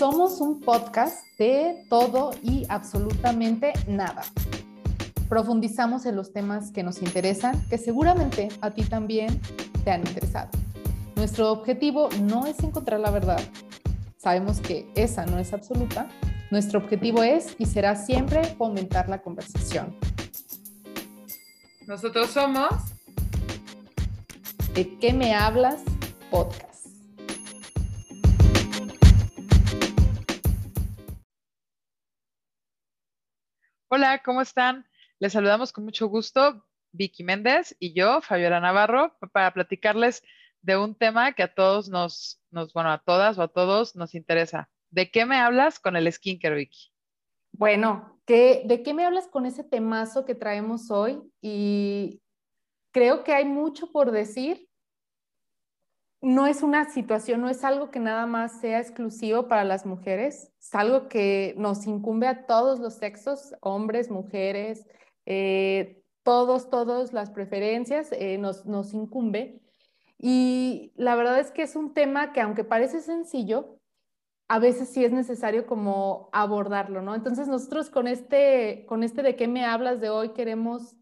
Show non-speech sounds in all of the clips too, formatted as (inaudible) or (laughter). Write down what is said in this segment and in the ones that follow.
Somos un podcast de todo y absolutamente nada. Profundizamos en los temas que nos interesan, que seguramente a ti también te han interesado. Nuestro objetivo no es encontrar la verdad. Sabemos que esa no es absoluta. Nuestro objetivo es y será siempre fomentar la conversación. Nosotros somos ¿De qué me hablas? Podcast. Hola, ¿cómo están? Les saludamos con mucho gusto Vicky Méndez y yo, Fabiola Navarro, para platicarles de un tema que a todos nos, bueno, a todas o a todos nos interesa. ¿De qué me hablas con el skincare, Vicky? Bueno, ¿de qué me hablas con ese temazo que traemos hoy? Y creo que hay mucho por decir. No es una situación, no es algo que nada más sea exclusivo para las mujeres, es algo que nos incumbe a todos los sexos, hombres, mujeres, eh, todos, todas las preferencias eh, nos, nos incumbe. Y la verdad es que es un tema que aunque parece sencillo, a veces sí es necesario como abordarlo, ¿no? Entonces nosotros con este, con este de qué me hablas de hoy queremos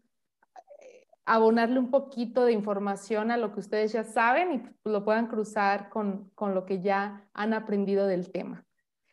abonarle un poquito de información a lo que ustedes ya saben y pues, lo puedan cruzar con, con lo que ya han aprendido del tema.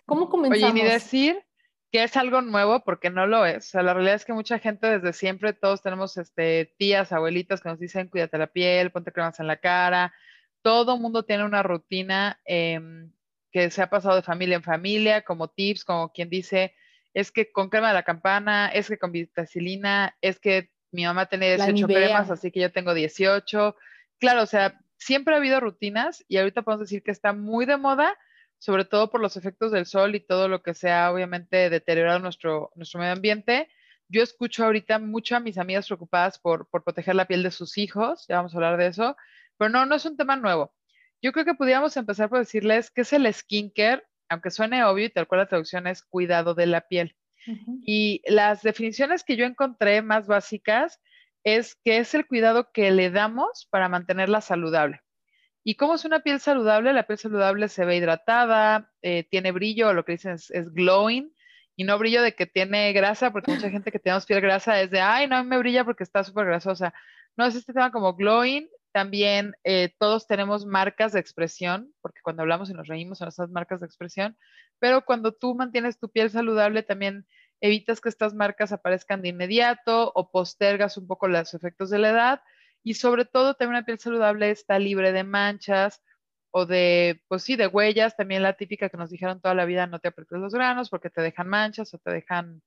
¿Cómo comenzamos? Oye, ni decir que es algo nuevo porque no lo es. O sea, la realidad es que mucha gente desde siempre, todos tenemos este, tías, abuelitas que nos dicen cuídate la piel, ponte cremas en la cara. Todo mundo tiene una rutina em, que se ha pasado de familia en familia, como tips, como quien dice, es que con crema de la campana, es que con vitacilina, es que mi mamá tenía 18 cremas, así que yo tengo 18. Claro, o sea, siempre ha habido rutinas y ahorita podemos decir que está muy de moda, sobre todo por los efectos del sol y todo lo que sea, obviamente, deteriorado nuestro, nuestro medio ambiente. Yo escucho ahorita mucho a mis amigas preocupadas por, por proteger la piel de sus hijos, ya vamos a hablar de eso, pero no, no es un tema nuevo. Yo creo que podríamos empezar por decirles qué es el skincare, aunque suene obvio y tal cual la traducción es cuidado de la piel. Y las definiciones que yo encontré más básicas es que es el cuidado que le damos para mantenerla saludable. ¿Y cómo es una piel saludable? La piel saludable se ve hidratada, eh, tiene brillo, lo que dicen es, glowing, y no brillo de que tiene grasa, porque mucha gente que tenemos piel grasa es de, ay, no me brilla porque está súper grasosa. No, es este tema como glowing. También eh, todos tenemos marcas de expresión, porque cuando hablamos y nos reímos son esas marcas de expresión, pero cuando tú mantienes tu piel saludable también evitas que estas marcas aparezcan de inmediato o postergas un poco los efectos de la edad y sobre todo también una piel saludable está libre de manchas o de, pues sí, de huellas, también la típica que nos dijeron toda la vida, no te aprietes los granos porque te dejan manchas o te dejan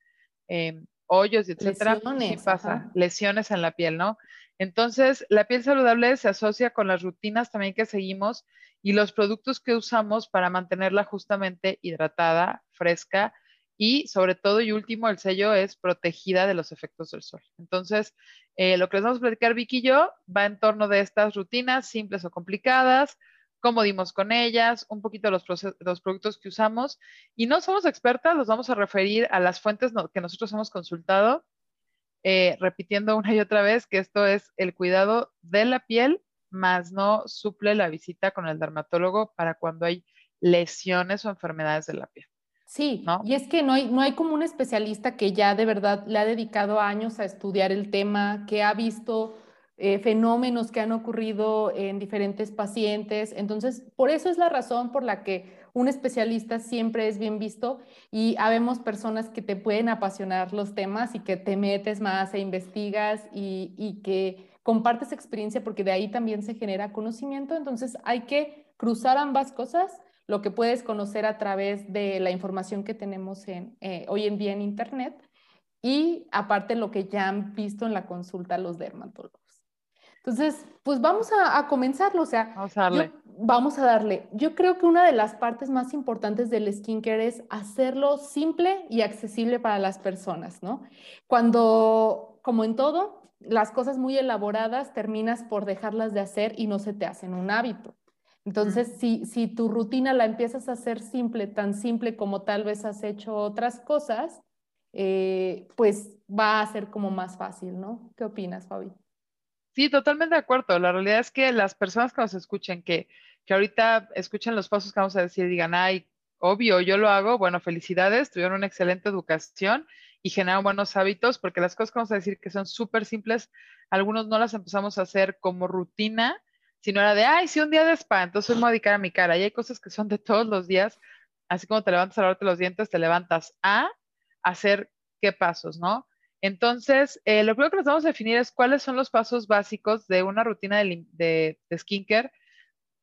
em, hoyos etcétera. Lesiones. pasa, lesiones en la piel, ¿no? Entonces, la piel saludable se asocia con las rutinas también que seguimos y los productos que usamos para mantenerla justamente hidratada, fresca y sobre todo y último, el sello es protegida de los efectos del sol. Entonces, eh, lo que les vamos a platicar Vicky y yo va en torno de estas rutinas simples o complicadas, cómo dimos con ellas, un poquito los, los productos que usamos. Y no somos expertas, los vamos a referir a las fuentes que nosotros hemos consultado, eh, repitiendo una y otra vez que esto es el cuidado de la piel más no suple la visita con el dermatólogo para cuando hay lesiones o enfermedades de la piel. Sí, ¿no? y es que no hay, no hay como un especialista que ya de verdad le ha dedicado años a estudiar el tema, que ha visto eh, fenómenos que han ocurrido en diferentes pacientes. Entonces, por eso es la razón por la que un especialista siempre es bien visto y habemos personas que te pueden apasionar los temas y que te metes más e investigas y, y que compartes experiencia porque de ahí también se genera conocimiento. Entonces hay que cruzar ambas cosas, lo que puedes conocer a través de la información que tenemos en, eh, hoy en día en Internet y aparte lo que ya han visto en la consulta los dermatólogos. Entonces, pues vamos a, comenzarlo, o sea, vamos a darle. vamos a darle. Yo creo que una de las partes más importantes del skincare es hacerlo simple y accesible para las personas, ¿no? Cuando, como en todo, las cosas muy elaboradas terminas por dejarlas de hacer y no se te hacen un hábito. Entonces, si, si tu rutina la empiezas a hacer simple, tan simple como tal vez has hecho otras cosas, eh, pues va a ser como más fácil, ¿no? ¿Qué opinas, Fabi? Sí, totalmente de acuerdo. La realidad es que las personas que nos escuchen, que, que ahorita escuchen los pasos que vamos a decir, digan, ay, obvio, yo lo hago, bueno, felicidades, tuvieron una excelente educación y generaron buenos hábitos, porque las cosas que vamos a decir que son súper simples, algunos no las empezamos a hacer como rutina, sino era de, ay, sí, un día de spa, entonces me voy a dedicar a mi cara. Y hay cosas que son de todos los días, así como te levantas a lavarte los dientes, te levantas a hacer qué pasos, ¿no? Entonces, eh, lo primero que nos vamos a definir es cuáles son los pasos básicos de una rutina de, skincare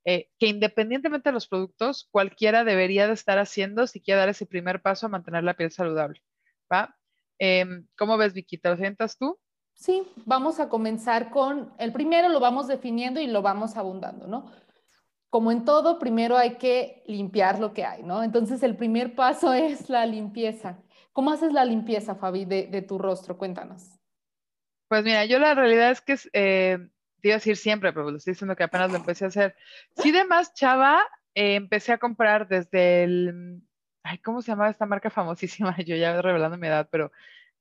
eh, que independientemente de los productos, cualquiera debería de estar haciendo si quiere dar ese primer paso a mantener la piel saludable. ¿va? Em, ¿Cómo ves, Vicky? ¿Te lo sientas tú? Sí, vamos a comenzar con el primero, lo vamos definiendo y lo vamos abundando, ¿no? Como en todo, primero hay que limpiar lo que hay, ¿no? Entonces, el primer paso (laughs) es la limpieza. ¿Cómo haces la limpieza, Fabi, de, tu rostro? Cuéntanos. Pues mira, yo la realidad es que eh, te iba a decir siempre, pero lo estoy diciendo que apenas lo empecé a hacer. Sí, de más chava, eh, empecé a comprar desde el, ay, ¿cómo se llamaba esta marca famosísima? (laughs) Yo ya revelando mi edad, pero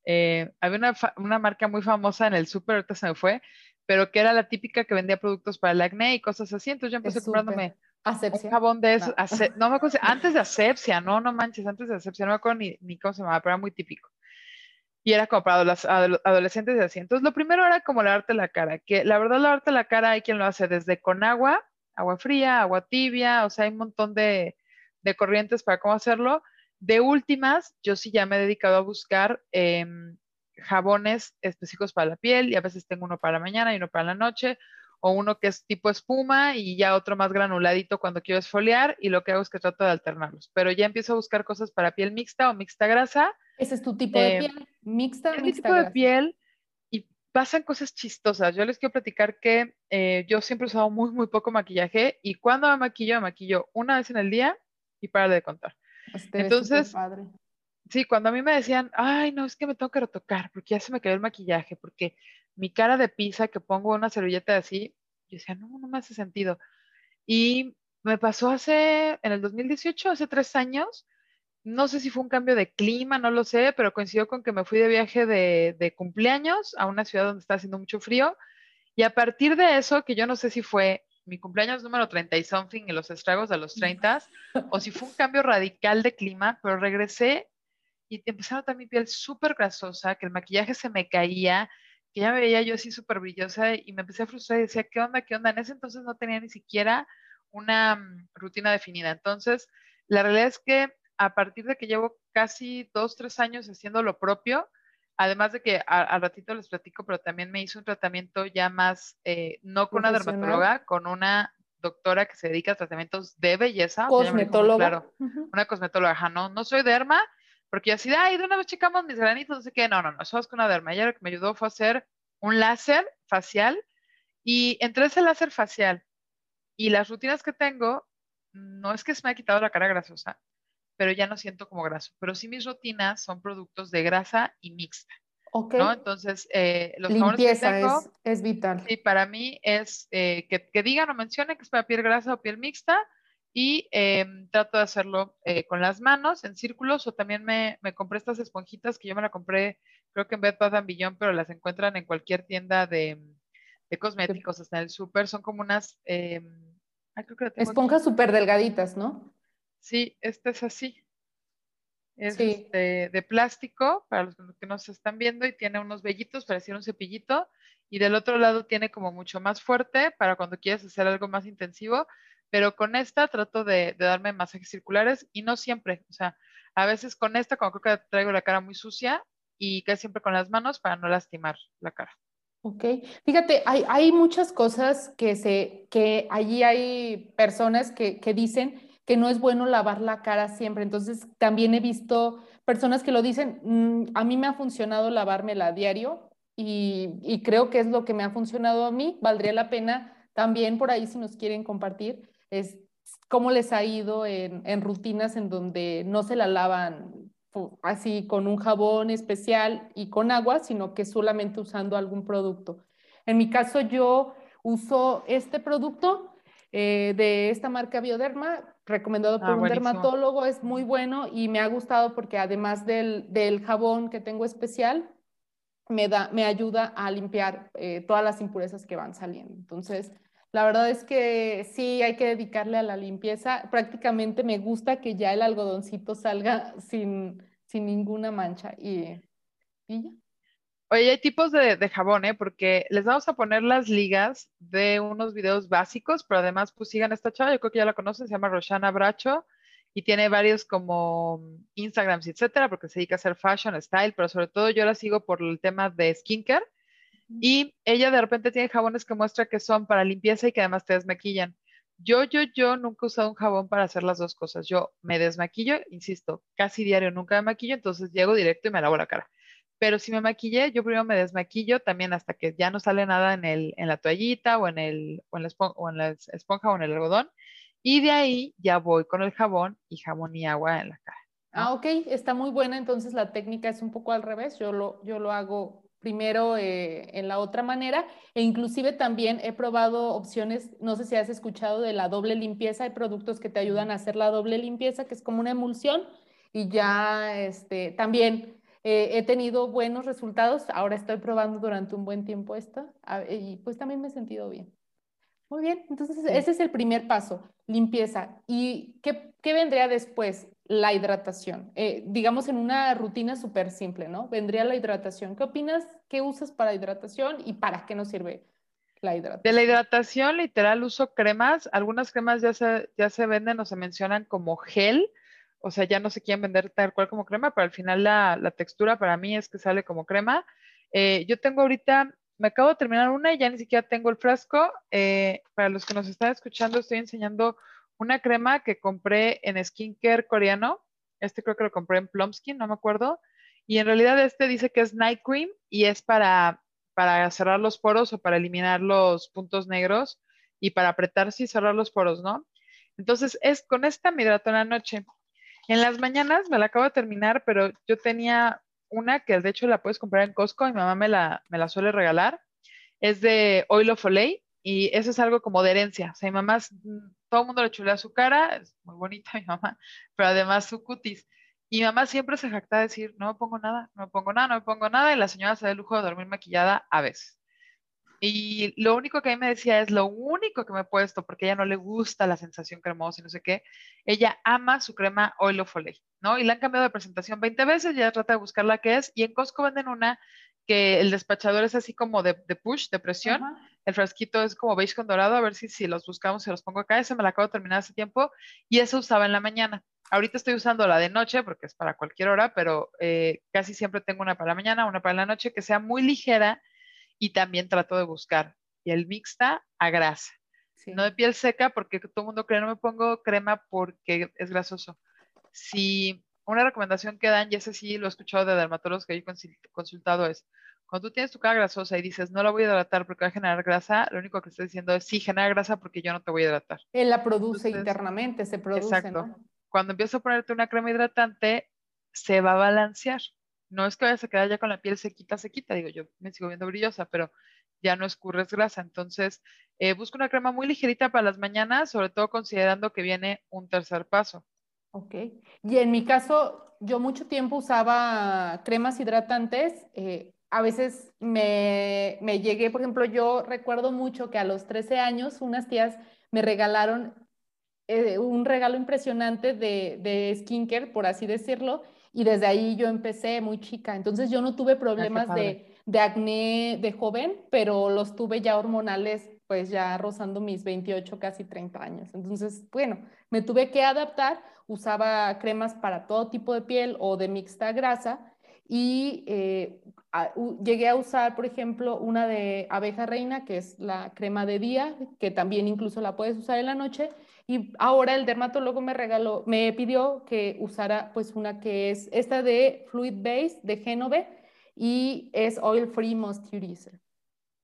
eh, había una, una, marca muy famosa en el súper, ahorita se me fue, pero que era la típica que vendía productos para el acné y cosas así. Entonces yo empecé comprándome Asepsia. Un jabón de eso, no. me acuerdo, antes de asepsia, no, no manches, antes de asepsia, no me acuerdo ni, ni cómo se llamaba, pero era muy típico. Y era como para los adolescentes de así. Entonces, lo primero era como lavarte la cara, que la verdad lavarte la cara hay quien lo hace desde con agua, agua fría, agua tibia, o sea, hay un montón de, de corrientes para cómo hacerlo. De últimas, yo sí ya me he dedicado a buscar em, jabones específicos para la piel y a veces tengo uno para la mañana y uno para la noche o uno que es tipo espuma y ya otro más granuladito cuando quiero esfoliar y lo que hago es que trato de alternarlos. Pero ya empiezo a buscar cosas para piel mixta o mixta grasa. ¿Ese es tu tipo de eh, piel? ¿Mixta? Es mi tipo de piel y pasan cosas chistosas. Yo les quiero platicar que eh, yo siempre he usado muy, muy poco maquillaje y cuando me maquillo, me maquillo una vez en el día y para de contar. Este Entonces, sí, cuando a mí me decían, ay, no, es que me tengo que retocar porque ya se me cayó el maquillaje, porque mi cara de pizza que pongo una servilleta así, yo decía, no, no me hace sentido. Y me pasó hace, en el 2018, hace tres años, no sé si fue un cambio de clima, no lo sé, pero coincidió con que me fui de viaje de, de cumpleaños a una ciudad donde está haciendo mucho frío. Y a partir de eso, que yo no sé si fue mi cumpleaños número 30 y something y los estragos de los 30, o si fue un cambio radical de clima, pero regresé y empecé a notar mi piel súper grasosa, que el maquillaje se me caía, que ya me veía yo así súper brillosa y me empecé a frustrar y decía, ¿qué onda? ¿Qué onda? En ese entonces no tenía ni siquiera una mm, rutina definida. Entonces, la realidad es que a partir de que llevo casi dos, tres años haciendo lo propio, además de que al ratito les platico, pero también me hizo un tratamiento ya más, eh, no con una dermatóloga, con una doctora que se dedica a tratamientos de belleza. Cosmetóloga. Claro, una cosmetóloga. no, no soy derma, porque yo así, ay, de una vez checamos mis granitos, no sé qué, no, no, no, somos con una derma. Ella lo que me ayudó fue hacer un láser facial y entre ese láser facial y las rutinas que tengo, no es que se me haya quitado la cara grasosa, pero ya no siento como graso. Pero sí mis rutinas son productos de grasa y mixta. Okay. ¿no? Entonces, eh, los Limpieza que tengo, es, es, vital. Sí, para mí es eh, que, que, digan o mencionen que es para piel grasa o piel mixta y em, trato de hacerlo eh, con las manos en círculos o también me, me, compré estas esponjitas que yo me la compré creo que en Bed Bath Beyond, pero las encuentran en cualquier tienda de, de cosméticos, hasta en el súper, son como unas... Em, Esponjas súper delgaditas, ¿no? Sí, esta es así. Es este, de plástico, para los que no se están viendo, y tiene unos vellitos, parecía un cepillito, y del otro lado tiene como mucho más fuerte para cuando quieres hacer algo más intensivo, pero con esta trato de, darme masajes circulares y no siempre, o sea, a veces con esta, como creo que traigo la cara muy sucia y casi siempre con las manos para no lastimar la cara. Ok, fíjate, hay, hay muchas cosas que se, que allí hay personas que, que dicen que no es bueno lavar la cara siempre. Entonces, también he visto personas que lo dicen, mm, a mí me ha funcionado lavármela a diario y, creo que es lo que me ha funcionado a mí. Valdría la pena también por ahí si nos quieren compartir es cómo les ha ido en, en rutinas en donde no se la lavan así con un jabón especial y con agua, sino que solamente usando algún producto. En mi caso yo uso este producto eh, de esta marca Bioderma, recomendado por ah, un dermatólogo, es muy bueno y me ha gustado porque además del, del jabón que tengo especial, me, da, me ayuda a limpiar eh, todas las impurezas que van saliendo. Entonces, La verdad es que sí hay que dedicarle a la limpieza. Prácticamente me gusta que ya el algodoncito salga (laughs) sin, sin ninguna mancha y, y ya. Oye, hay tipos de, de, jabón, ¿eh? Porque les vamos a poner las ligas de unos videos básicos, pero además pues sigan esta chava, yo creo que ya la conocen, se llama Roshana Bracho y tiene varios como Instagrams, etcétera, porque se dedica a hacer fashion, style, pero sobre todo yo la sigo por el tema de skincare y ella de repente tiene jabones que muestra que son para limpieza y que además te desmaquillan. Yo, yo, yo nunca he usado un jabón para hacer las dos cosas. Yo me desmaquillo, insisto, casi diario nunca me maquillo, entonces llego directo y me lavo la cara pero si me maquillé, yo primero me desmaquillo también hasta que ya no sale nada en, el, en la toallita o en, el, o en, la esponja, o en la esponja o en el algodón. Y de ahí ya voy con el jabón y jabón y agua en la cara. Ah, ok, está muy buena. Entonces la técnica es un poco al revés. Yo lo, yo lo hago primero eh, en la otra manera e inclusive también he probado opciones, no sé si has escuchado de la doble limpieza, hay productos que te ayudan a hacer la doble limpieza, que es como una emulsión y ya este, también eh, he tenido buenos resultados, ahora estoy probando durante un buen tiempo esto y pues también me he sentido bien. Muy bien, entonces ese es el primer paso, limpieza. ¿Y qué, qué vendría después? La hidratación. Eh, digamos en una rutina súper simple, ¿no? Vendría la hidratación. ¿Qué opinas? ¿Qué usas para hidratación y para qué nos sirve la hidratación? De la hidratación, literal, uso cremas. Algunas cremas ya se, ya se venden o se mencionan como gel o sea, ya no se quieren vender tal cual como crema, pero al final la, textura para mí es que sale como crema. Eh, yo tengo ahorita, me acabo de terminar una y ya ni siquiera tengo el frasco. Eh, para los que nos están escuchando, estoy enseñando una crema que compré en skincare coreano. Este creo que lo compré en Plumskin, no me acuerdo. Y en realidad este dice que es night cream y es para, para cerrar los poros o para eliminar los puntos negros y para apretarse y cerrar los poros, ¿no? Entonces, es con esta me hidrato en la noche. En las mañanas me la acabo de terminar, pero yo tenía una que de hecho la puedes comprar en Costco, mi mamá me la, me la suele regalar. Es de Oil of Olay y eso es algo como de herencia. O sea, mi mamá, todo el mundo le chulea su cara, es muy bonita mi mamá, pero además su cutis. Y mi mamá siempre se jacta de decir, no me pongo nada, no me pongo nada, no me pongo nada, y la señora se da el lujo de dormir maquillada a veces. Y lo único que a mí me decía es lo único que me he puesto, porque a ella no le gusta la sensación cremosa y no sé qué, ella ama su crema Oil of Olay, ¿no? Y la han cambiado de presentación 20 veces, ya trata de buscar la que es, y en Costco venden una que el despachador es así como de, push, de presión, el frasquito es como beige con dorado, a ver si, si los buscamos, se los pongo acá, ese me la acabo de terminar hace tiempo, y eso usaba en la mañana. Ahorita estoy usando la de noche porque es para cualquier hora, pero eh, casi siempre tengo una para la mañana, una para la noche, que sea muy ligera, y también trato de buscar piel mixta a grasa. No de piel seca porque todo el mundo cree no me pongo crema porque es grasoso. Si una recomendación que dan, y ese sí lo he escuchado de dermatólogos que he consultado, es cuando tú tienes tu cara grasosa y dices no la voy a hidratar porque va a generar grasa, lo único que estoy diciendo es sí, genera grasa porque yo no te voy a hidratar. Él la produce internamente, se produce. Exacto. Cuando empiezo a ponerte una crema hidratante, se va a balancear no es que vayas a quedar ya con la piel sequita, sequita, digo, yo me sigo viendo brillosa, pero ya no escurres grasa. Entonces, eh, busco una crema muy ligerita para las mañanas, sobre todo considerando que viene un tercer paso. Ok. Y en mi caso, yo mucho tiempo usaba cremas hidratantes. Eh, a veces me, me, llegué, por ejemplo, yo recuerdo mucho que a los 13 años unas tías me regalaron eh, un regalo impresionante de, de skincare, por así decirlo, y desde ahí yo empecé muy chica. Entonces yo no tuve ah, problemas de, de, acné de joven, pero los tuve ya hormonales, pues ya rozando mis 28, casi 30 años. Entonces, bueno, me tuve que adaptar, usaba cremas para todo tipo de piel o de mixta grasa y eh, llegué a usar, por ejemplo, una de abeja reina, que es la crema de día, que también incluso la puedes usar en la noche, y ahora el dermatólogo me regaló, me pidió que usara pues una que es esta de Fluid Base de Genove y es Oil Free Moisturizer.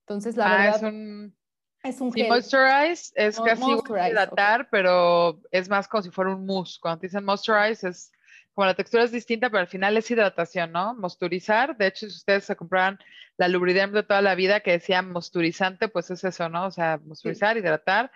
Entonces, la ah, verdad... Es un... Es un sí, moisturize es casi hidratar, pero es más como si fuera un mousse. Cuando dicen moisturize es como la textura es distinta, pero al final es hidratación, ¿no? Mosturizar. De hecho, si ustedes se compraran la Lubriderm de toda la vida que decía mosturizante, pues es eso, ¿no? O sea, mosturizar, hidratar.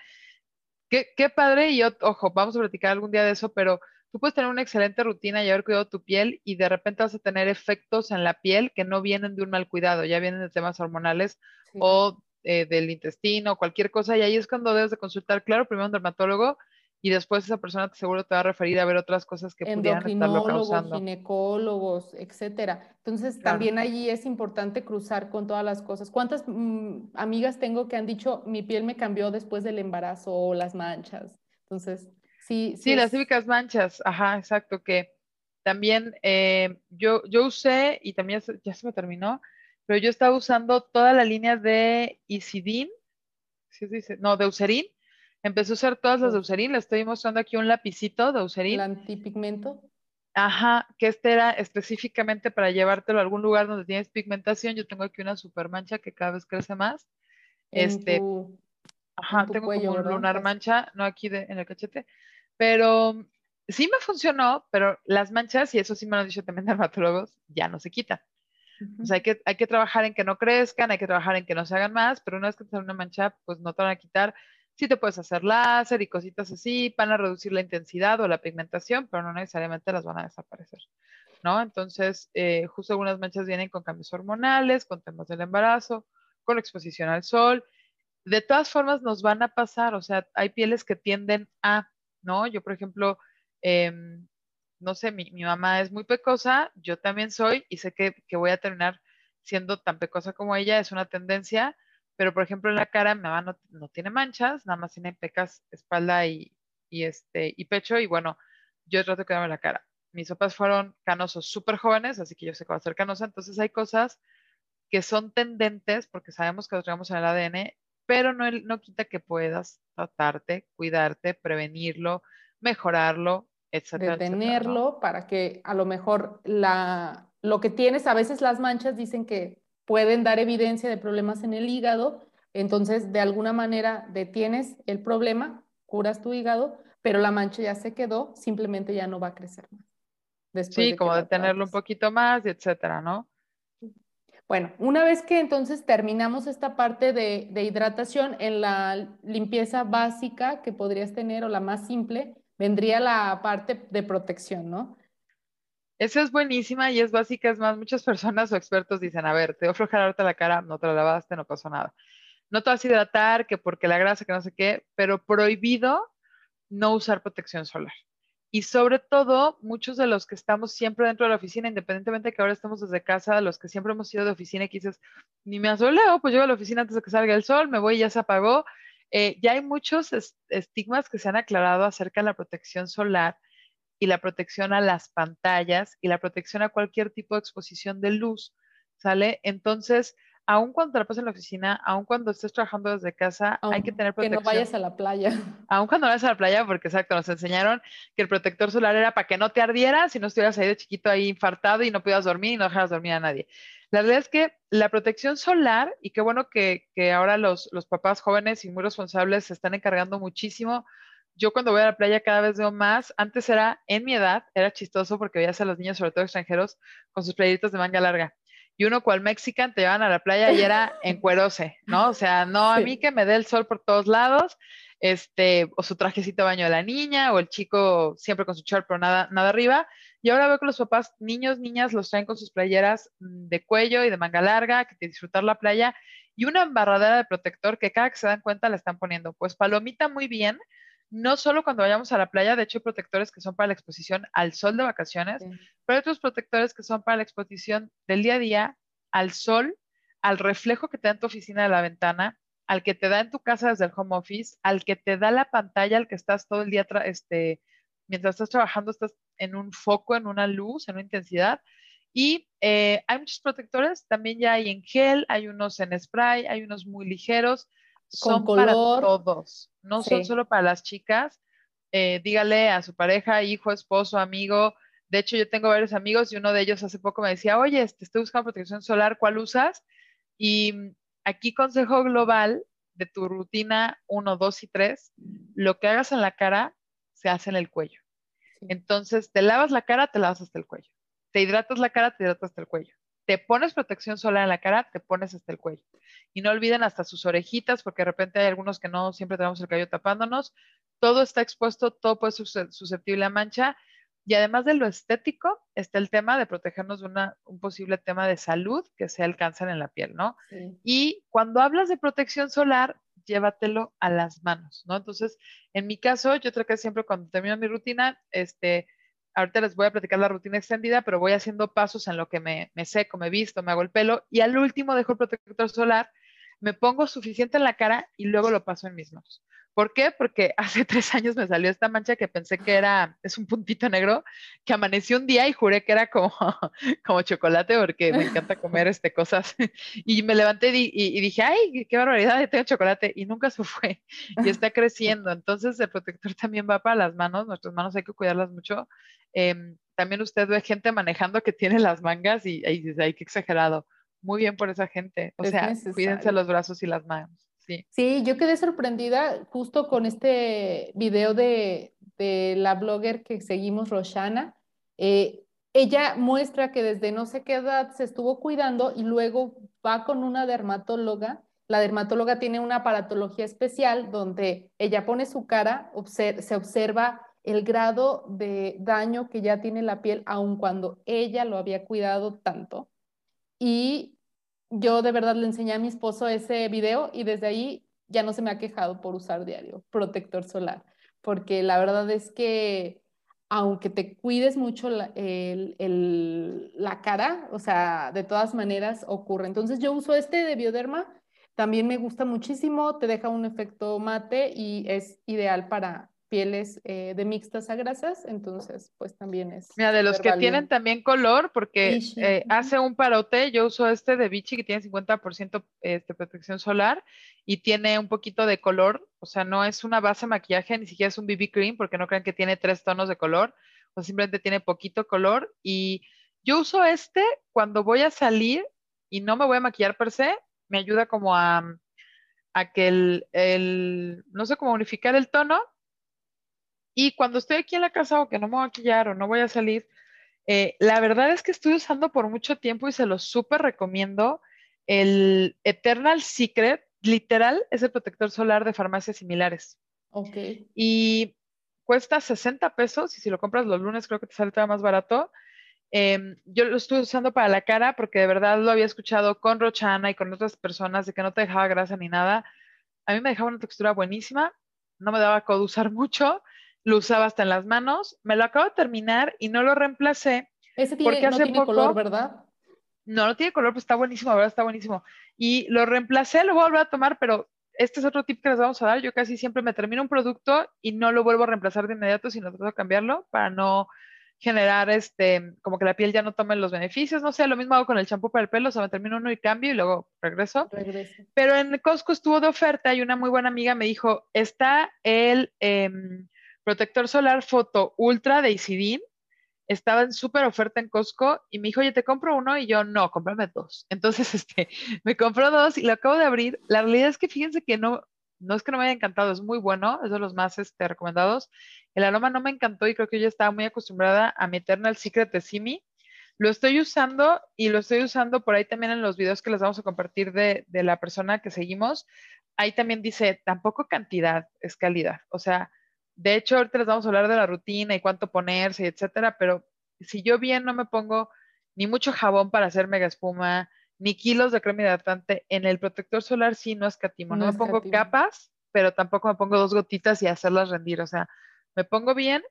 Qué, padre, y ojo, vamos a platicar algún día de eso, pero tú puedes tener una excelente rutina y haber cuidado tu piel y de repente vas a tener efectos en la piel que no vienen de un mal cuidado, ya vienen de temas hormonales o eh, del intestino, cualquier cosa, y ahí es cuando debes de consultar, claro, primero un dermatólogo y después esa persona seguro te va a referir a ver otras cosas que pudieran estarlo causando. ginecólogos, etcétera. Entonces, también allí es importante cruzar con todas las cosas. ¿Cuántas mm, amigas tengo que han dicho, mi piel me cambió después del embarazo o las manchas? Entonces, sí. Sí, sí las típicas manchas, ajá, exacto, que también eh, yo, yo usé, y también ya se me terminó, pero yo estaba usando toda la línea de Isidin, ¿sí dice? No, de Eucerin, Empecé a usar todas las de Eucerin. Le estoy mostrando aquí un lapicito de Eucerin. ¿El antipigmento? Ajá, que este era específicamente para llevártelo a algún lugar donde tienes pigmentación. Yo tengo aquí una super mancha que cada vez crece más. este, ajá, tengo como un lunar mancha, no aquí en el cachete. Pero sí me funcionó, pero las manchas, y eso sí me lo han dicho también (laughs) dermatólogos, ya no se quitan. O sea, hay que, hay que trabajar en que no crezcan, hay que trabajar en que no se hagan más, pero una vez que te una mancha, pues no te van a quitar Sí te puedes hacer láser y cositas así, van a reducir la intensidad o la pigmentación, pero no necesariamente las van a desaparecer, ¿no? Entonces, eh, justo algunas manchas vienen con cambios hormonales, con temas del embarazo, con exposición al sol. De todas formas, nos van a pasar, o sea, hay pieles que tienden a, ¿no? Yo, por ejemplo, em, no sé, mi, mamá es muy pecosa, yo también soy y sé que, que voy a terminar siendo tan pecosa como ella, es una tendencia, pero por ejemplo en la cara mi mamá no, tiene manchas, nada más tiene pecas, espalda y, este, y pecho, y bueno, yo trato de quedarme la cara. Mis papás fueron canosos súper jóvenes, así que yo sé que va a ser canosa, entonces hay cosas que son tendentes, porque sabemos que lo tenemos en el ADN, pero no, no quita que puedas tratarte, cuidarte, prevenirlo, mejorarlo, etcétera. Detenerlo para que a lo mejor la, lo que tienes, a veces las manchas dicen que pueden dar evidencia de problemas en el hígado, entonces de alguna manera detienes el problema, curas tu hígado, pero la mancha ya se quedó, simplemente ya no va a crecer más. sí, como detenerlo un poquito más, etcétera, ¿no? Bueno, una vez que entonces terminamos esta parte de, de, hidratación, en la limpieza básica que podrías tener o la más simple, vendría la parte de protección, ¿no? Esa es buenísima y es básica, es más, muchas personas o expertos dicen, a ver, te voy a la cara, no te la lavaste, no pasó nada. No te vas a hidratar, que porque la grasa, que no sé qué, pero prohibido no usar protección solar. Y sobre todo, muchos de los que estamos siempre dentro de la oficina, independientemente de que ahora estemos desde casa, los que siempre hemos ido de oficina y dices, ni me asoleo, pues llego a la oficina antes de que salga el sol, me voy y ya se apagó. Eh, ya hay muchos estigmas que se han aclarado acerca de la protección solar y la protección a las pantallas y la protección a cualquier tipo de exposición de luz, ¿sale? Entonces, aun cuando te la pases en la oficina, aun cuando estés trabajando desde casa, hay que tener protección. Que no vayas a la playa. (laughs) Aun cuando vayas a la playa, porque exacto, nos enseñaron que el protector solar era para que no te ardiera si no estuvieras ahí de chiquito ahí infartado y no pudieras dormir y no dejaras dormir a nadie. La verdad es que la protección solar, y qué bueno que, que ahora los, los papás jóvenes y muy responsables se están encargando muchísimo yo cuando voy a la playa cada vez veo más. Antes era, en mi edad, era chistoso porque veías a los niños, sobre todo extranjeros, con sus playeritos de manga larga. Y uno cual mexican te llevan a la playa y era (laughs) en cuerose, ¿no? O sea, no a mí que me dé el sol por todos lados, este, o su trajecito de baño de la niña, o el chico siempre con su short, pero nada, nada arriba. Y ahora veo que los papás, niños, niñas, los traen con sus playeras mm, de cuello y de manga larga, que te disfrutar la playa, y una embarradera de protector que cada que se dan cuenta la están poniendo. Pues palomita muy bien, no solo cuando vayamos a la playa, de hecho hay protectores que son para la exposición al sol de vacaciones, pero hay otros protectores que son para la exposición del día a día, al sol, al reflejo que te da en tu oficina de la ventana, al que te da en tu casa desde el home office, al que te da la pantalla, al que estás todo el día, este, mientras estás trabajando, estás en un foco, en una luz, en una intensidad. Y eh, hay muchos protectores, también ya hay en gel, hay unos en spray, hay unos muy ligeros son para todos, no son solo para las chicas. Eh, dígale a su pareja, hijo, esposo, amigo. De hecho, yo tengo varios amigos y uno de ellos hace poco me decía, oye, este, estoy buscando protección solar, ¿cuál usas? Y mm, aquí consejo global de tu rutina 1, 2 y 3, lo que hagas en la cara se hace en el cuello. Entonces, te lavas la cara, te lavas hasta el cuello. Te hidratas la cara, te hidratas hasta el cuello te pones protección solar en la cara, te pones hasta el cuello. Y no olviden hasta sus orejitas, porque de repente hay algunos que no siempre tenemos el cabello tapándonos. Todo está expuesto, todo puede ser susceptible a mancha. Y además de lo estético, está el tema de protegernos de una, un posible tema de salud, que sea el cáncer en la piel, ¿no? Y cuando hablas de protección solar, llévatelo a las manos, ¿no? Entonces, en mi caso, yo creo que siempre cuando termino mi rutina, este, ahorita les voy a platicar la rutina extendida, pero voy haciendo pasos en lo que me, me seco, me visto, me hago el pelo y al último dejo el protector solar, me pongo suficiente en la cara y luego lo paso en mis manos. ¿Por qué? Porque (laughs) hace tres años me salió esta mancha que pensé que era, es un puntito negro, que amaneció un día y juré que era como, (laughs) como chocolate porque me encanta comer este, cosas. (laughs) Y me levanté y, dije, ay, qué barbaridad, tengo chocolate. Y nunca se fue. Y está creciendo. Entonces el protector también va para las manos. Nuestras manos hay que cuidarlas mucho. Em, también usted ve gente manejando que tiene las mangas y ahí dice, ay, qué exagerado. Muy bien por esa gente. O sea, cuídense los brazos y las manos. Sí. yo quedé sorprendida justo con este video de, la blogger que seguimos, Roshana. Eh, ella muestra que desde no sé qué edad se estuvo cuidando y luego va con una dermatóloga. La dermatóloga tiene una aparatología especial donde ella pone su cara, se observa el grado de daño que ya tiene la piel, aun cuando ella lo había cuidado tanto. Y yo de verdad le enseñé a mi esposo ese video y desde ahí ya no se me ha quejado por usar diario protector solar, porque la verdad es que aunque te cuides mucho la, la cara, o sea, de todas maneras ocurre. Entonces yo uso este de Bioderma, también me gusta muchísimo, te deja un efecto mate y es ideal para pieles eh, de mixtas a grasas, entonces pues también es. Mira, de los que tienen también color, porque eh, hace un parote, yo uso este de Vichy que tiene 50% este, protección solar y tiene un poquito de color, o sea, no es una base de maquillaje, ni siquiera es un BB cream, porque no crean que tiene tres tonos de color, o simplemente tiene poquito color y yo uso este cuando voy a salir y no me voy a maquillar per se, me ayuda como a, a que el, el, no sé cómo unificar el tono y cuando estoy aquí en la casa o que no me voy a maquillar o no voy a salir, eh, la verdad es que estoy usando por mucho tiempo y se lo súper recomiendo el Eternal Secret. Literal es el protector solar de farmacias similares. Ok. Y cuesta 60 pesos y si lo compras los lunes creo que te sale todavía más barato. Em, yo lo estoy usando para la cara porque de verdad lo había escuchado con Rochana y con otras personas de que no te dejaba grasa ni nada. A mí me dejaba una textura buenísima, no me daba codo usar (laughs) mucho lo usaba hasta en las manos, me lo acabo de terminar y no lo reemplacé. Ese tiene, porque hace poco, color, ¿verdad? No, no tiene color, pues está buenísimo, verdad, está buenísimo. Y lo reemplacé, lo voy a volver a tomar, pero este es otro tip que les vamos a dar. Yo casi siempre me termino un producto y no lo vuelvo a reemplazar de inmediato, sino trato de cambiarlo para no generar este, como que la piel ya no tome los beneficios. No sé, lo mismo hago con el champú para el pelo, o sea, me termino uno y cambio y luego regreso. regreso. Pero en Costco estuvo de oferta y una muy buena amiga me dijo, está el... Em, protector solar foto ultra de Isidin, estaba en súper oferta en Costco y me dijo, oye, te compro uno y yo, no, cómprame dos. (laughs) Entonces, este, me compró dos y lo acabo de abrir. La realidad es que fíjense que no, no es que no me haya encantado, es muy bueno, es de los más este, recomendados. El aroma no me encantó y creo que yo estaba muy acostumbrada a mi Eternal Secret de Simi. Lo estoy usando y lo estoy usando por ahí también en los videos que les vamos a compartir de, de la persona que seguimos. Ahí también dice, tampoco cantidad, es calidad. O sea, de hecho, ahorita les vamos a hablar de la rutina y cuánto ponerse, etcétera, pero si yo bien no me pongo ni mucho jabón para hacer mega espuma, ni kilos de crema hidratante, en el protector solar sí no escatimo. No, no me pongo capas, pero tampoco me pongo dos gotitas y hacerlas rendir. O sea, me pongo bien.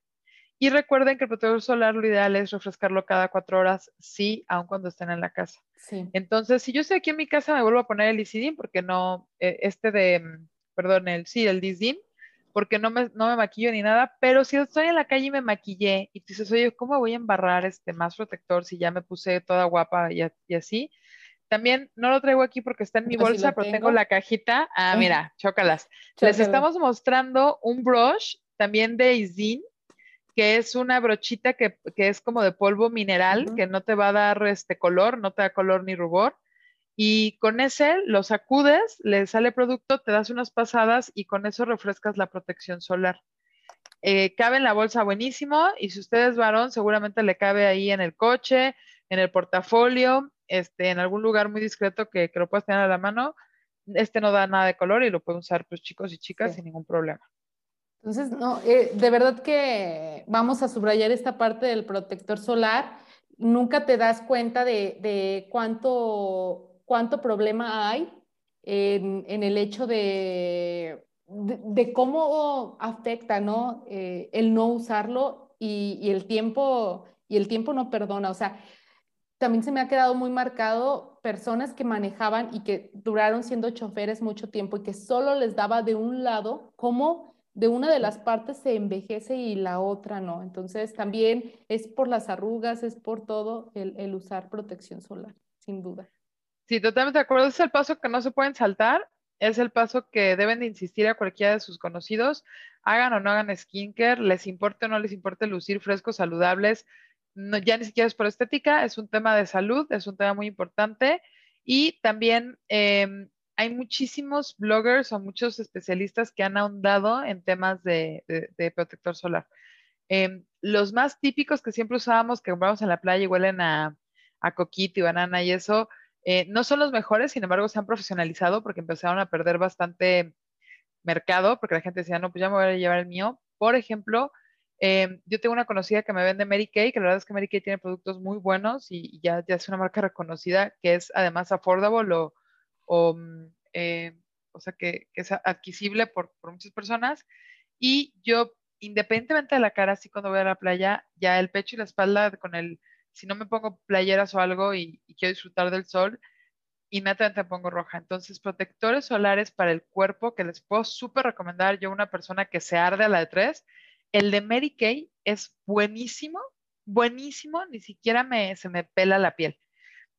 Y recuerden que el protector solar lo ideal es refrescarlo cada cuatro horas, sí, aun cuando estén en la casa. Sí. Entonces, si yo estoy aquí en mi casa, me vuelvo a poner el Isidin, porque no, eh, este de, mm, perdón, el, sí, el Disdin, porque no me, no me maquillo ni nada, pero si estoy en la calle y me maquillé y dices, oye, ¿cómo voy a embarrar este más protector si ya me puse toda guapa y, así? También no lo traigo aquí porque está en mi bolsa, pero tengo. la cajita. Ah, mira, chócalas. Les estamos mostrando un brush también de Izin, que es una brochita que, que es como de polvo mineral, que no te va a dar este color, no te da color ni rubor y con ese lo sacudes, le sale producto, te das unas pasadas y con eso refrescas la protección solar. Eh, cabe en la bolsa buenísimo y si usted es varón, seguramente le cabe ahí en el coche, en el portafolio, este, en algún lugar muy discreto que, que lo puedas tener a la mano. Este no da nada de color y lo pueden usar pues chicos y chicas sin ningún problema. Entonces, no, eh, de verdad que vamos a subrayar esta parte del protector solar. Nunca te das cuenta de, cuánto, cuánto problema hay en, el hecho de, de, cómo afecta ¿no? Eh, el no usarlo y, el tiempo, y el tiempo no perdona. O sea, también se me ha quedado muy marcado personas que manejaban y que duraron siendo choferes mucho tiempo y que solo les daba de un lado cómo de una de las partes se envejece y la otra no. Entonces también es por las arrugas, es por todo el, usar protección solar, sin duda. Sí, totalmente de acuerdo. Es el paso que no se pueden saltar. Es el paso que deben de insistir a cualquiera de sus conocidos. Hagan o no hagan skincare, les importe o no les importe lucir frescos, saludables. No, ya ni siquiera es por estética, es un tema de salud, es un tema muy importante. Y también em, hay muchísimos bloggers o muchos especialistas que han ahondado en temas de, protector solar. Em, los más típicos que siempre usábamos, que compramos en la playa y huelen a, coquito y banana y eso, eh, no son los mejores, sin embargo, se han profesionalizado porque empezaron a perder bastante mercado, porque la gente decía, no, pues ya me voy a llevar el mío. Por ejemplo, em, yo tengo una conocida que me vende Mary Kay, que la verdad es que Mary Kay tiene productos muy buenos y, ya, es una marca reconocida que es además affordable o o, mm, eh, sea, que, es adquisible por, muchas personas. Y yo, independientemente de la cara, así cuando voy a la playa, ya el pecho y la espalda con el, si no me pongo playeras o algo y, quiero disfrutar del sol, inmediatamente me pongo roja. Entonces, protectores solares para el cuerpo que les puedo súper recomendar yo una persona que se arde a la de tres. El de Mary Kay es buenísimo, buenísimo, ni siquiera me, se me pela la piel.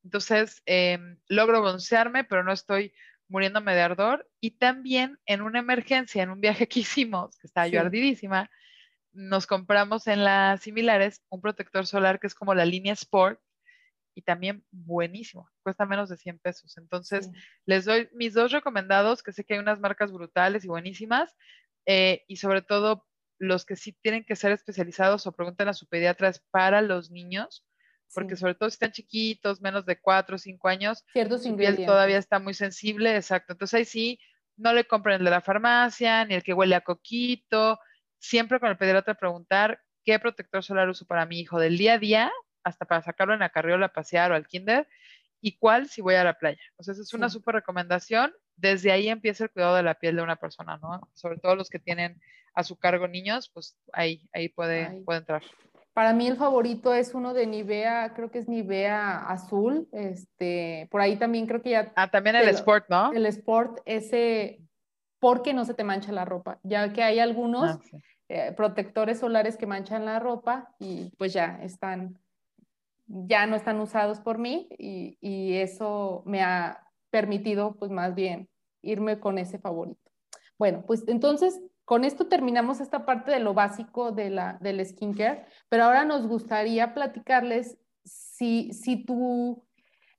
Entonces, em, logro broncearme, pero no estoy muriéndome de ardor. Y también en una emergencia, en un viaje que hicimos, que estaba yo ardidísima, nos compramos en las similares un protector solar que es como la línea Sport y también buenísimo, cuesta menos de 100 pesos. Entonces, les doy mis dos recomendados, que sé que hay unas marcas brutales y buenísimas, eh, y sobre todo los que sí tienen que ser especializados o pregunten a su pediatra es para los niños, porque sobre todo si están chiquitos, menos de 4 o 5 años, Ciertos su piel todavía está muy sensible, exacto. Entonces ahí sí, no le compren el de la farmacia, ni el que huele a coquito, siempre con el pediatra preguntar qué protector solar uso para mi hijo del día a día, hasta para sacarlo en la carriola a pasear o al kinder, y cuál si voy a la playa. O sea, esa es una súper recomendación. Desde ahí empieza el cuidado de la piel de una persona, ¿no? Sobre todo los que tienen a su cargo niños, pues ahí, ahí puede, puede entrar. Para mí el favorito es uno de Nivea, creo que es Nivea azul. Este, por ahí también creo que ya. Ah, también el Sport, ¿no? El Sport, ese, porque no se te mancha la ropa, ya que hay algunos ah, eh, protectores solares que manchan la ropa y pues ya están, ya no están usados por mí y, y eso me ha permitido pues más bien irme con ese favorito. Bueno, pues entonces con esto terminamos esta parte de lo básico de la, del skincare, pero ahora nos gustaría platicarles si, si, tú,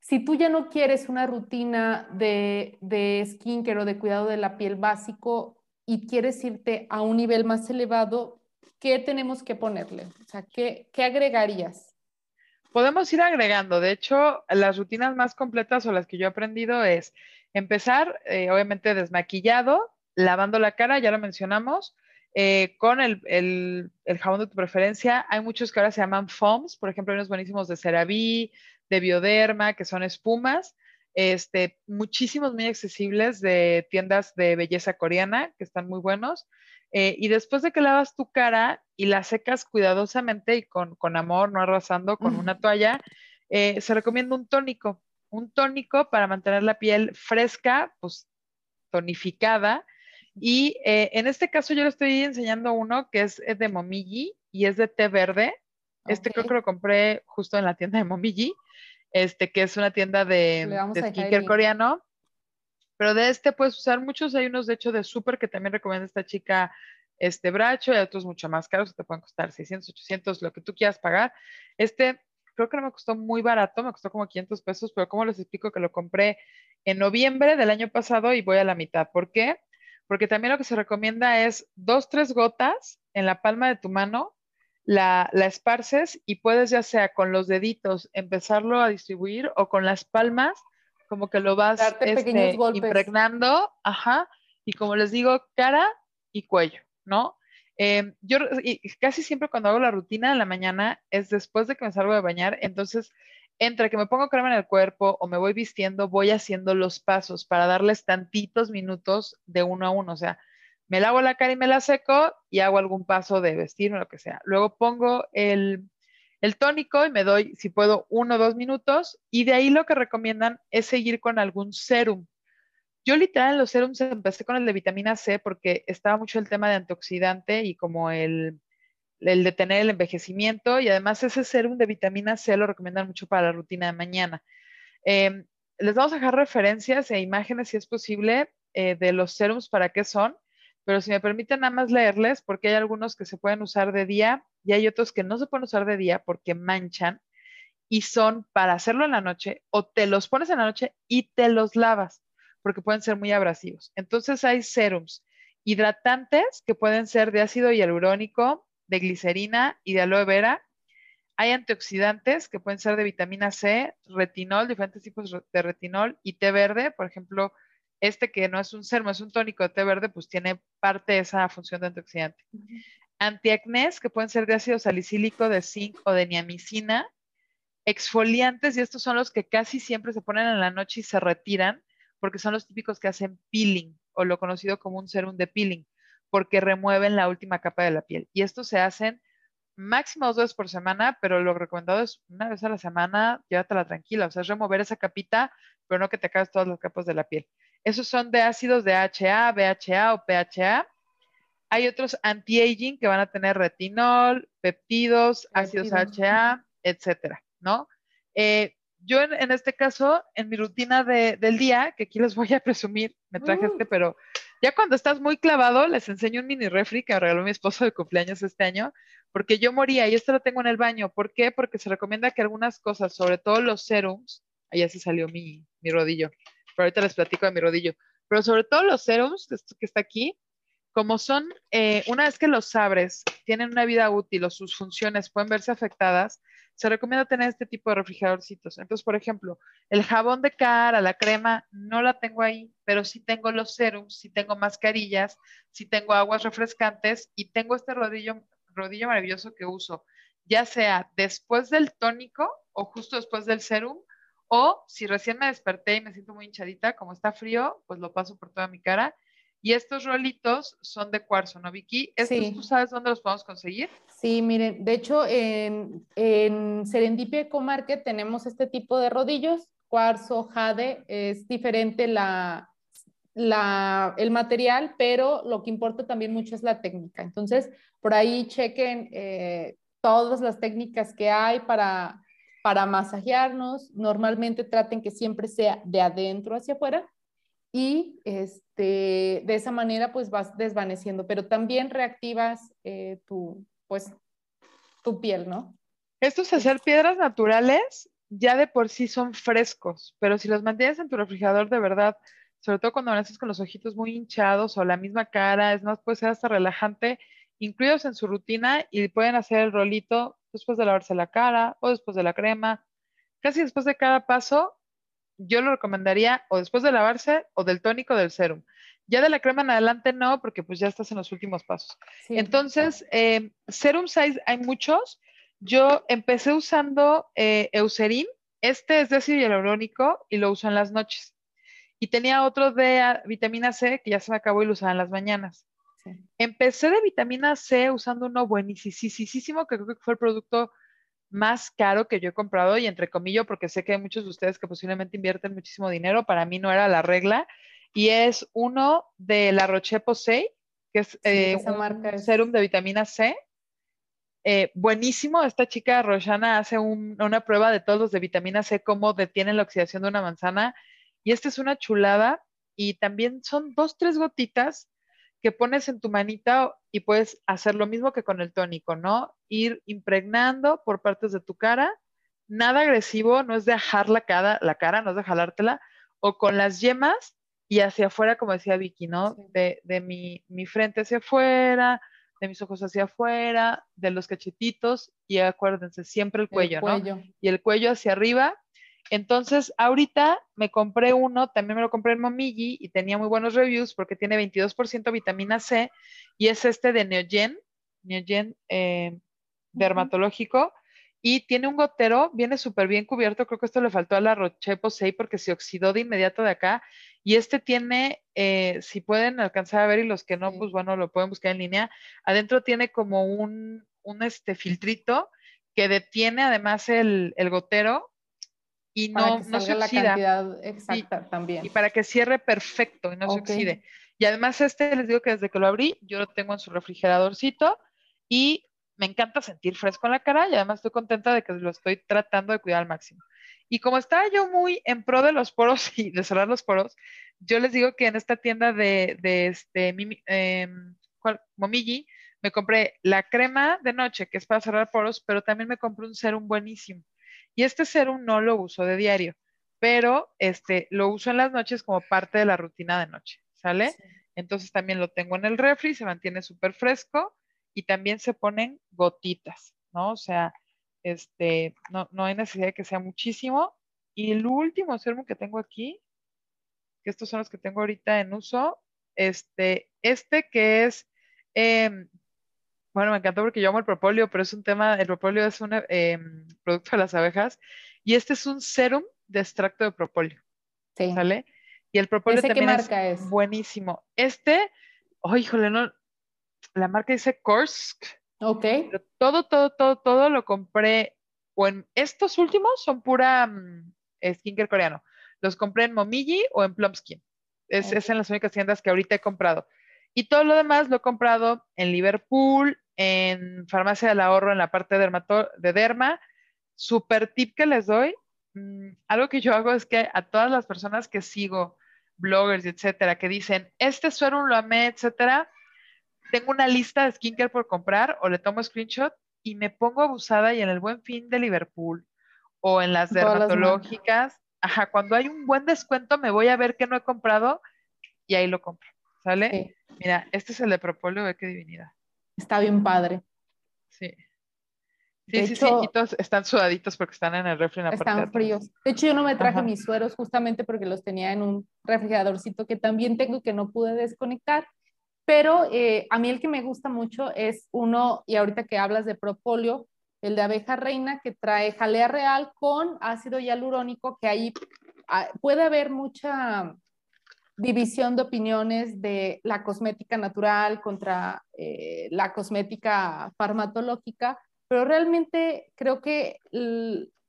si tú ya no quieres una rutina de, de skincare o de cuidado de la piel básico y quieres irte a un nivel más elevado, ¿qué tenemos que ponerle? O sea, ¿qué, qué agregarías? Podemos ir agregando. De hecho, las rutinas más completas o las que yo he aprendido es empezar, eh, obviamente, desmaquillado, lavando la cara, ya lo mencionamos, eh, con el, jabón de tu preferencia. Hay muchos que ahora se llaman foams, por ejemplo, hay unos buenísimos de CeraVe, de Bioderma, que son espumas. Este, muchísimos muy accesibles de tiendas de belleza coreana, que están muy buenos. Eh, y después de que lavas tu cara y la secas cuidadosamente y con, amor, no arrasando con una toalla, eh, se recomienda un tónico. Un tónico para mantener la piel fresca, pues tonificada y eh, en este caso yo le estoy enseñando uno que es, de Momiji y es de té verde. Este creo que lo compré justo en la tienda de Momiji, este que es una tienda de, de skincare coreano. Pero de este puedes usar muchos. Hay unos de hecho de súper que también recomienda esta chica este bracho y otros mucho más caros que te pueden costar 600, 800, lo que tú quieras pagar. Este creo que no me costó muy barato, me costó como 500 pesos, pero como les explico que lo compré en noviembre del año pasado y voy a la mitad. ¿Por qué? porque también lo que se recomienda es dos, tres gotas en la palma de tu mano, la, esparces y puedes ya sea con los deditos empezarlo a distribuir o con las palmas, como que lo vas este, impregnando, ajá, y como les digo, cara y cuello, ¿no? Em, yo casi siempre cuando hago la rutina en la mañana es después de que me salgo de bañar, entonces entre que me pongo crema en el cuerpo o me voy vistiendo, voy haciendo los pasos para darles tantitos minutos de uno a uno. O sea, me lavo la cara y me la seco y hago algún paso de vestirme, lo que sea. Luego pongo el, el tónico y me doy, si puedo, uno o dos minutos. Y de ahí lo que recomiendan es seguir con algún serum. Yo literal en los serums empecé con el de vitamina C porque estaba mucho el tema de antioxidante y como el, el detener el envejecimiento y además ese serum de vitamina C lo recomiendan mucho para la rutina de mañana. Em, les vamos a dejar referencias e imágenes si es posible eh, de los serums para qué son, pero si me permiten nada más leerles porque hay algunos que se pueden usar de día y hay otros que no se pueden usar de día porque manchan y son para hacerlo en la noche o te los pones en la noche y te los lavas porque pueden ser muy abrasivos. Entonces hay serums hidratantes que pueden ser de ácido hialurónico, de glicerina y de aloe vera. Hay antioxidantes que pueden ser de vitamina C, retinol, diferentes tipos de retinol y té verde. Por ejemplo, este que no es un serum, es un tónico de té verde, pues tiene parte de esa función de antioxidante. Antiacnés, que pueden ser de ácido salicílico, de zinc o de niamicina. Exfoliantes, y estos son los que casi siempre se ponen en la noche y se retiran porque son los típicos que hacen peeling o lo conocido como un serum de peeling, porque remueven la última capa de la piel. Y estos se hacen máximo dos veces por semana, pero lo recomendado es una vez a la semana, llévatela tranquila, o sea, es remover esa capita, pero no que te acabes todas las capas de la piel. Esos son de ácidos de HA, BHA o PHA. Hay otros anti-aging que van a tener retinol, peptidos, ácidos HA, etcétera, ¿no? Eh, yo en, este caso, en mi rutina del día, que aquí les voy a presumir, me traje este, uh. pero ya cuando estás muy clavado, les enseño un mini refri que me regaló mi esposo de cumpleaños este año, porque yo moría y esto lo tengo en el baño. ¿Por qué? Porque se recomienda que algunas cosas, sobre todo los serums, ahí ya se salió mi, rodillo, pero ahorita les platico de mi rodillo, pero sobre todo los serums, esto que está aquí, como son, eh, una vez que los abres, tienen una vida útil o sus funciones pueden verse afectadas, se recomienda tener este tipo de refrigeradorcitos. Entonces, por ejemplo, el jabón de cara, la crema, no la tengo ahí, pero sí tengo los serums, sí tengo mascarillas, sí tengo aguas refrescantes y tengo este rodillo, rodillo maravilloso que uso, ya sea después del tónico o justo después del serum, o si recién me desperté y me siento muy hinchadita, como está frío, pues lo paso por toda mi cara y estos rolitos son de cuarzo, ¿no, Vicky? ¿Estos tú sabes dónde los podemos conseguir? Sí, miren, de hecho en, en Serendipia Eco Market tenemos este tipo de rodillos, cuarzo, jade, es diferente la, la, el material, pero lo que importa también mucho es la técnica. Entonces, por ahí chequen eh, todas las técnicas que hay para, para masajearnos. Normalmente traten que siempre sea de adentro hacia afuera y este, de esa manera pues vas desvaneciendo, pero también reactivas eh, tu, pues, tu piel, ¿no? Estos hacer piedras naturales ya de por sí son frescos, pero si los mantienes en tu refrigerador de verdad, sobre todo cuando naces con los ojitos muy hinchados o la misma cara, es más, puede ser hasta relajante, incluidos en su rutina y pueden hacer el rolito después de lavarse la cara o después de la crema. Casi después de cada paso yo lo recomendaría o después de lavarse o del tónico del serum. Ya de la crema en adelante no, porque pues ya estás en los últimos pasos. Entonces, eh, serum size hay muchos. Yo empecé usando eh, Eucerin. Este es de ácido hialurónico y lo uso en las noches. Y tenía otro de vitamina C que ya se me acabó y lo usaba en las mañanas. Empecé de vitamina C usando uno buenísimo, que creo que fue el producto más caro que yo he comprado y entre comillas porque sé que hay muchos de ustedes que posiblemente invierten muchísimo dinero, para mí no era la regla y es uno de la Roche-Posay, que es eh, un serum de vitamina C. Eh, buenísimo, esta chica Roshana hace una prueba de todos los de vitamina C, cómo detienen la oxidación de una manzana y esta es una chulada y también son dos, tres gotitas que pones en tu manita y puedes hacer lo mismo que con el tónico, ¿no? Ir impregnando por partes de tu cara, nada agresivo, no es de ajar la cara, la cara, no es de jalártela, o con las yemas y hacia afuera, como decía Vicky, ¿no? De, mi, frente hacia afuera, de mis ojos hacia afuera, de los cachetitos y acuérdense, siempre el cuello, ¿no? Y el cuello hacia arriba entonces, ahorita me compré uno, también me lo compré en Momiji y tenía muy buenos reviews porque tiene 22% vitamina C y es este de Neogen, Neogen eh, dermatológico y tiene un gotero, viene súper bien cubierto, creo que esto le faltó a la Roche Posay porque se oxidó de inmediato de acá y este tiene, eh, si pueden alcanzar a ver y los que no, pues bueno, lo pueden buscar en línea, adentro tiene como un, un este filtrito que detiene además el, el gotero y no, no se oxida. La cantidad exacta también. Y para que cierre perfecto y no se oxide. Y además este les digo que desde que lo abrí, yo lo tengo en su refrigeradorcito y me encanta sentir fresco en la cara y además estoy contenta de que lo estoy tratando de cuidar al máximo. Y como estaba yo muy en pro de los poros (laughs) y de cerrar los poros, yo les digo que en esta tienda de, de este, eh, Momiji, me compré la crema de noche, que es para cerrar poros, pero también me compré un serum buenísimo. Y este serum no lo uso de diario, pero este, lo uso en las noches como parte de la rutina de noche, ¿sale? Entonces también lo tengo en el refri, se mantiene súper fresco y también se ponen gotitas, ¿no? O sea, este, no, no hay necesidad de que sea muchísimo. Y el último serum que tengo aquí, que estos son los que tengo ahorita en uso, este, este que es em, bueno, me encantó porque yo amo el propóleo, pero es un tema, el propóleo es un em, producto de las abejas y este es un serum de extracto de propóleo. Sí. ¿Sale? Y el propóleo también marca es, buenísimo. Este, oh, híjole, no, la marca dice Kursk. Ok. Pero todo, todo, todo, todo lo compré, o en estos últimos son pura mm, skincare coreano. Los compré en Momiji o en Plumskin. Es, es en las únicas tiendas que ahorita he comprado. Y todo lo demás lo he comprado en Liverpool, en Farmacia del Ahorro, en la parte de, de derma. Super tip que les doy. Mm, algo que yo hago es que a todas las personas que sigo, bloggers, etcétera, que dicen, este suero lo amé, etcétera, tengo una lista de skincare por comprar o le tomo screenshot y me pongo abusada y en el buen fin de Liverpool o en las dermatológicas, ajá, cuando hay un buen descuento me voy a ver qué no he comprado y ahí lo compro, ¿sale? Mira, este es el de propóleo, ve qué divinidad. Está bien padre. Sí. Sí, sí, sí, y todos están sudaditos porque están en el refri en Están fríos. De hecho, yo no me traje mis sueros justamente porque los tenía en un refrigeradorcito que también tengo que no pude desconectar. Pero eh, a mí el que me gusta mucho es uno, y ahorita que hablas de propóleo, el de abeja reina que trae jalea real con ácido hialurónico, que ahí ah, puede haber mucha división de opiniones de la cosmética natural contra eh, la cosmética farmacológica, pero realmente creo que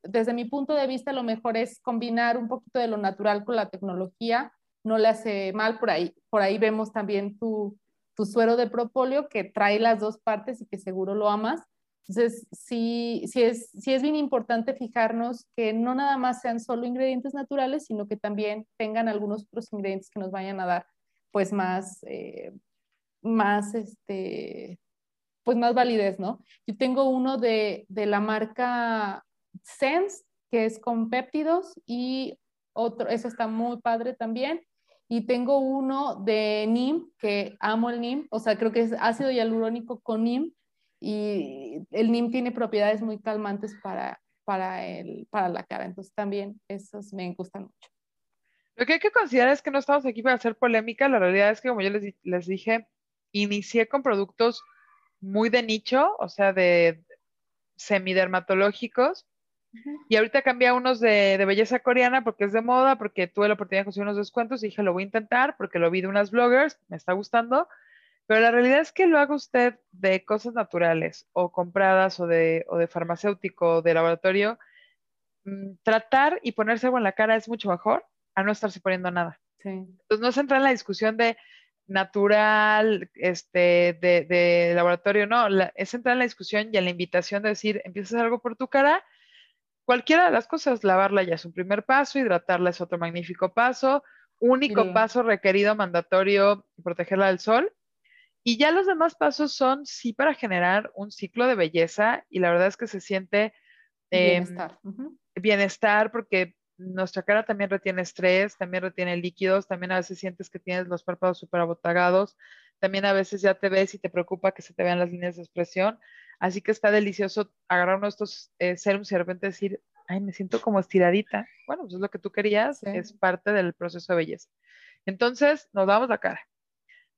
desde mi punto de vista lo mejor es combinar un poquito de lo natural con la tecnología, no le hace mal por ahí. Por ahí vemos también tu, tu suero de propóleo que trae las dos partes y que seguro lo amas. Entonces, sí, sí, es, sí es bien importante fijarnos que no nada más sean solo ingredientes naturales, sino que también tengan algunos otros ingredientes que nos vayan a dar pues más, eh, más, este, pues más validez, ¿no? Yo tengo uno de, de la marca Sense, que es con péptidos y otro, eso está muy padre también. Y tengo uno de NIM, que amo el NIM, o sea, creo que es ácido hialurónico con NIM, y el NIM tiene propiedades muy calmantes para, para, el, para la cara, entonces también esos me gustan mucho. Lo que hay que considerar es que no estamos aquí para hacer polémica, la realidad es que como yo les, les dije, inicié con productos muy de nicho, o sea, de semidermatológicos, y ahorita cambié a unos de, de, belleza coreana porque es de moda, porque tuve la oportunidad de conseguir unos descuentos y dije, lo voy a intentar porque lo vi de unas bloggers, me está gustando, pero la realidad es que lo haga usted de cosas naturales o compradas o de, o de farmacéutico o de laboratorio, mm, tratar y ponerse algo en la cara es mucho mejor a no estarse poniendo nada. Entonces no se entra en la discusión de natural, este, de, de laboratorio, no, es entrar en la discusión y en la invitación de decir, empiezas algo por tu cara, cualquiera de las cosas, lavarla ya es un primer paso, hidratarla es otro magnífico paso, único paso requerido, mandatorio, protegerla del sol, y ya los demás pasos son sí para generar un ciclo de belleza y la verdad es que se siente em, bienestar. bienestar porque nuestra cara también retiene estrés, también retiene líquidos, también a veces sientes que tienes los párpados súper abotagados, también a veces ya te ves y te preocupa que se te vean las líneas de expresión. Así que está delicioso agarrar uno de estos eh, serums y de repente decir, ay, me siento como estiradita. Bueno, pues es lo que tú querías, es parte del proceso de belleza. Entonces, nos damos la cara,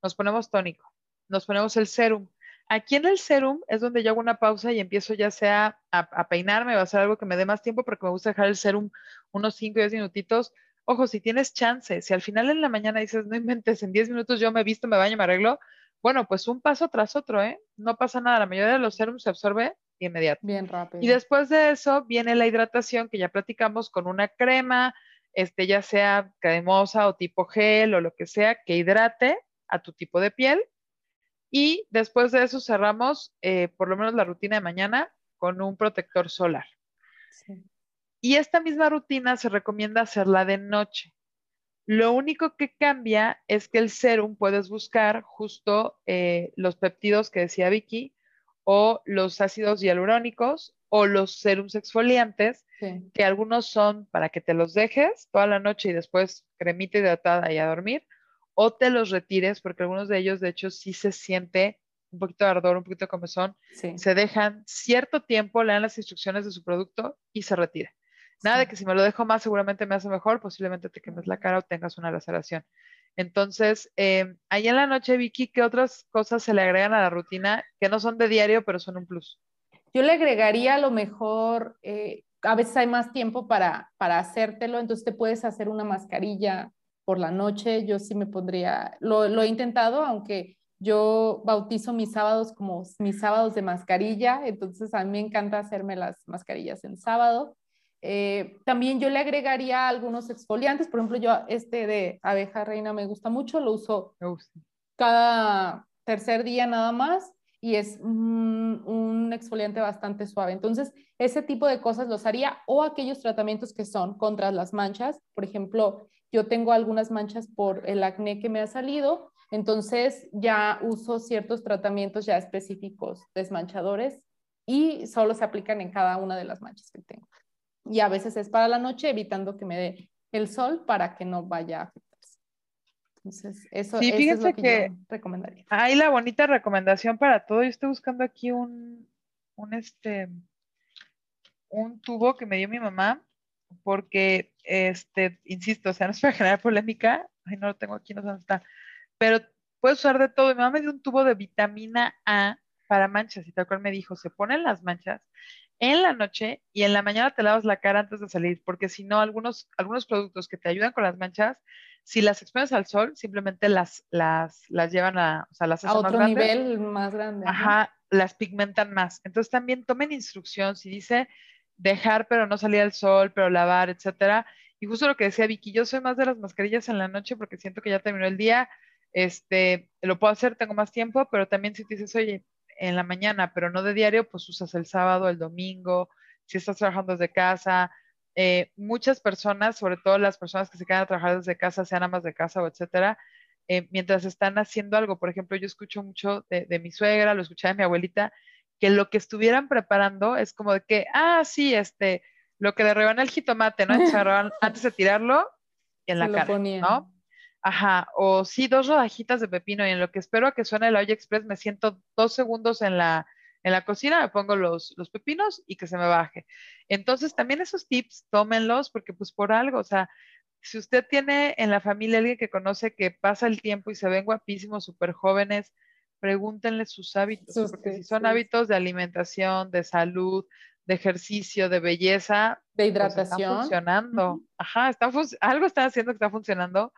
nos ponemos tónico, nos ponemos el serum. Aquí en el serum es donde yo hago una pausa y empiezo ya sea a, peinarme o a hacer algo que me dé más tiempo porque me gusta dejar el serum unos 5 o 10 minutitos. Ojo, si tienes chance, si al final en la mañana dices, no inventes, en 10 minutos yo me visto, me baño, me arreglo, bueno, pues un paso tras otro, ¿eh? No pasa nada, la mayoría de los serums se absorbe de inmediato. Bien rápido. Y después de eso viene la hidratación que ya platicamos con una crema, este, ya sea cremosa o tipo gel o lo que sea, que hidrate a tu tipo de piel. Y después de eso cerramos eh, por lo menos la rutina de mañana con un protector solar. Y esta misma rutina se recomienda hacerla de noche. Lo único que cambia es que el serum puedes buscar justo eh, los péptidos que decía Vicky o los ácidos hialurónicos o los serums exfoliantes, que algunos son para que te los dejes toda la noche y después cremita hidratada y a dormir, o te los retires, porque algunos de ellos, de hecho, sí se siente un poquito de ardor, un poquito de comezón, se dejan cierto tiempo, le dan las instrucciones de su producto y se retira. Nada de que si me lo dejo más seguramente me hace mejor, posiblemente te quemes la cara o tengas una laceración. Entonces, eh, ahí en la noche, Vicky, ¿qué otras cosas se le agregan a la rutina que no son de diario, pero son un plus? Yo le agregaría a lo mejor, eh, a veces hay más tiempo para, para hacértelo, entonces te puedes hacer una mascarilla por la noche. Yo sí me pondría, lo, lo he intentado, aunque yo bautizo mis sábados como mis sábados de mascarilla, entonces a mí me encanta hacerme las mascarillas en sábado. Eh, también yo le agregaría algunos exfoliantes, por ejemplo, yo este de abeja reina me gusta mucho, lo uso cada tercer día nada más y es un, exfoliante bastante suave. Entonces, ese tipo de cosas los haría o aquellos tratamientos que son contra las manchas. Por ejemplo, yo tengo algunas manchas por el acné que me ha salido, entonces ya uso ciertos tratamientos ya específicos desmanchadores y solo se aplican en cada una de las manchas que tengo y a veces es para la noche, evitando que me dé el sol para que no vaya a afectarse. Entonces, eso, es lo que, yo recomendaría. Hay la bonita recomendación para todo. Yo estoy buscando aquí un, un, este, un tubo que me dio mi mamá, porque, este, insisto, o sea, no es para generar polémica, ay, no lo tengo aquí, no sé dónde está, pero puedes usar de todo. Mi mamá me dio un tubo de vitamina A para manchas y tal cual me dijo, se ponen las manchas en la noche y en la mañana te lavas la cara antes de salir, porque si no, algunos, algunos productos que te ayudan con las manchas, si las expones al sol, simplemente las, las, las llevan a, o sea, las a otro nivel más grande. Ajá, las pigmentan más. Entonces también tomen instrucción, si dice dejar pero no salir al sol, pero lavar, etcétera. Y justo lo que decía Vicky, yo soy más de las mascarillas en la noche porque siento que ya terminó el día, este, lo puedo hacer, tengo más tiempo, pero también si te dices, oye, en la mañana, pero no de diario, pues usas el sábado, el domingo, si estás trabajando desde casa. Eh, muchas personas, sobre todo las personas que se quedan a trabajar desde casa, sean amas de casa o etcétera, eh, mientras están haciendo algo, por ejemplo, yo escucho mucho de, mi suegra, lo escuché de mi abuelita, que lo que estuvieran preparando es como de que, ah, sí, este, lo que le reban el jitomate, ¿no? (laughs) antes de tirarlo en la cara, ¿no? Ajá, o sí, dos rodajitas de pepino y en lo que espero a que suene el olla express me siento dos segundos en la, en la cocina, me pongo los, los pepinos y que se me baje. Entonces, también esos tips, tómenlos porque pues por algo, o sea, si usted tiene en la familia alguien que conoce que pasa el tiempo y se ven guapísimos, súper jóvenes, pregúntenle sus hábitos, porque si son hábitos de alimentación, de salud, de ejercicio, de belleza, de pues, hidratación, funcionando. Ajá, está algo está haciendo que está funcionando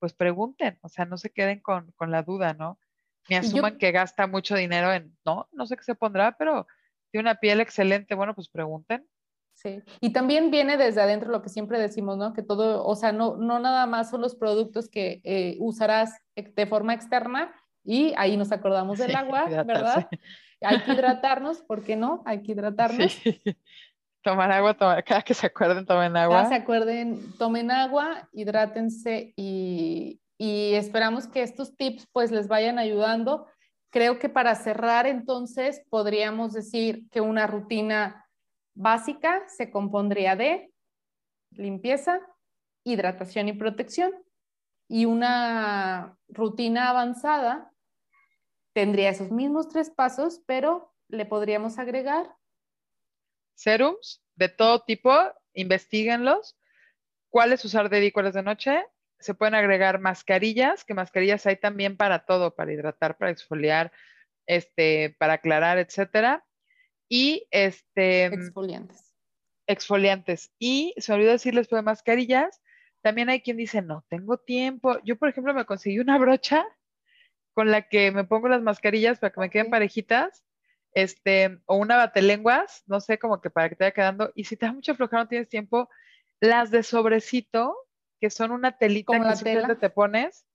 pues pregunten, o sea, no se queden con, la duda, ¿no? Ni asuman que gasta mucho dinero en, no, no sé qué se pondrá, pero tiene una piel excelente, bueno, pues pregunten. Sí, y también viene desde adentro lo que siempre decimos, ¿no? Que todo, o sea, no, no nada más son los productos que eh, usarás de forma externa y ahí nos acordamos del agua, ¿verdad? (laughs) Hay que hidratarnos, ¿por qué no? Hay que hidratarnos. Sí. (laughs) Tomar agua, cada que se acuerden, tomen agua. Cada se acuerden, tomen agua, hidrátense y, y esperamos que estos tips pues les vayan ayudando. Creo que para cerrar entonces podríamos decir que una rutina básica se compondría de limpieza, hidratación y protección. Y una rutina avanzada tendría esos mismos tres pasos, pero le podríamos agregar serums de todo tipo, investiguenlos. ¿Cuáles usar de día y cuáles de noche? Se pueden agregar mascarillas, que mascarillas hay también para todo, para hidratar, para exfoliar, este, para aclarar, etcétera. Y este. Exfoliantes. Exfoliantes. Y se olvidó decirles, pues, mascarillas. También hay quien dice, no tengo tiempo. Yo, por ejemplo, me conseguí una brocha con la que me pongo las mascarillas para que me queden parejitas, este, o una batelenguas, no sé, como que para que te vaya quedando. Y si te da mucho flojera, no tienes tiempo, las de sobrecito, que son una telita que simplemente te pones,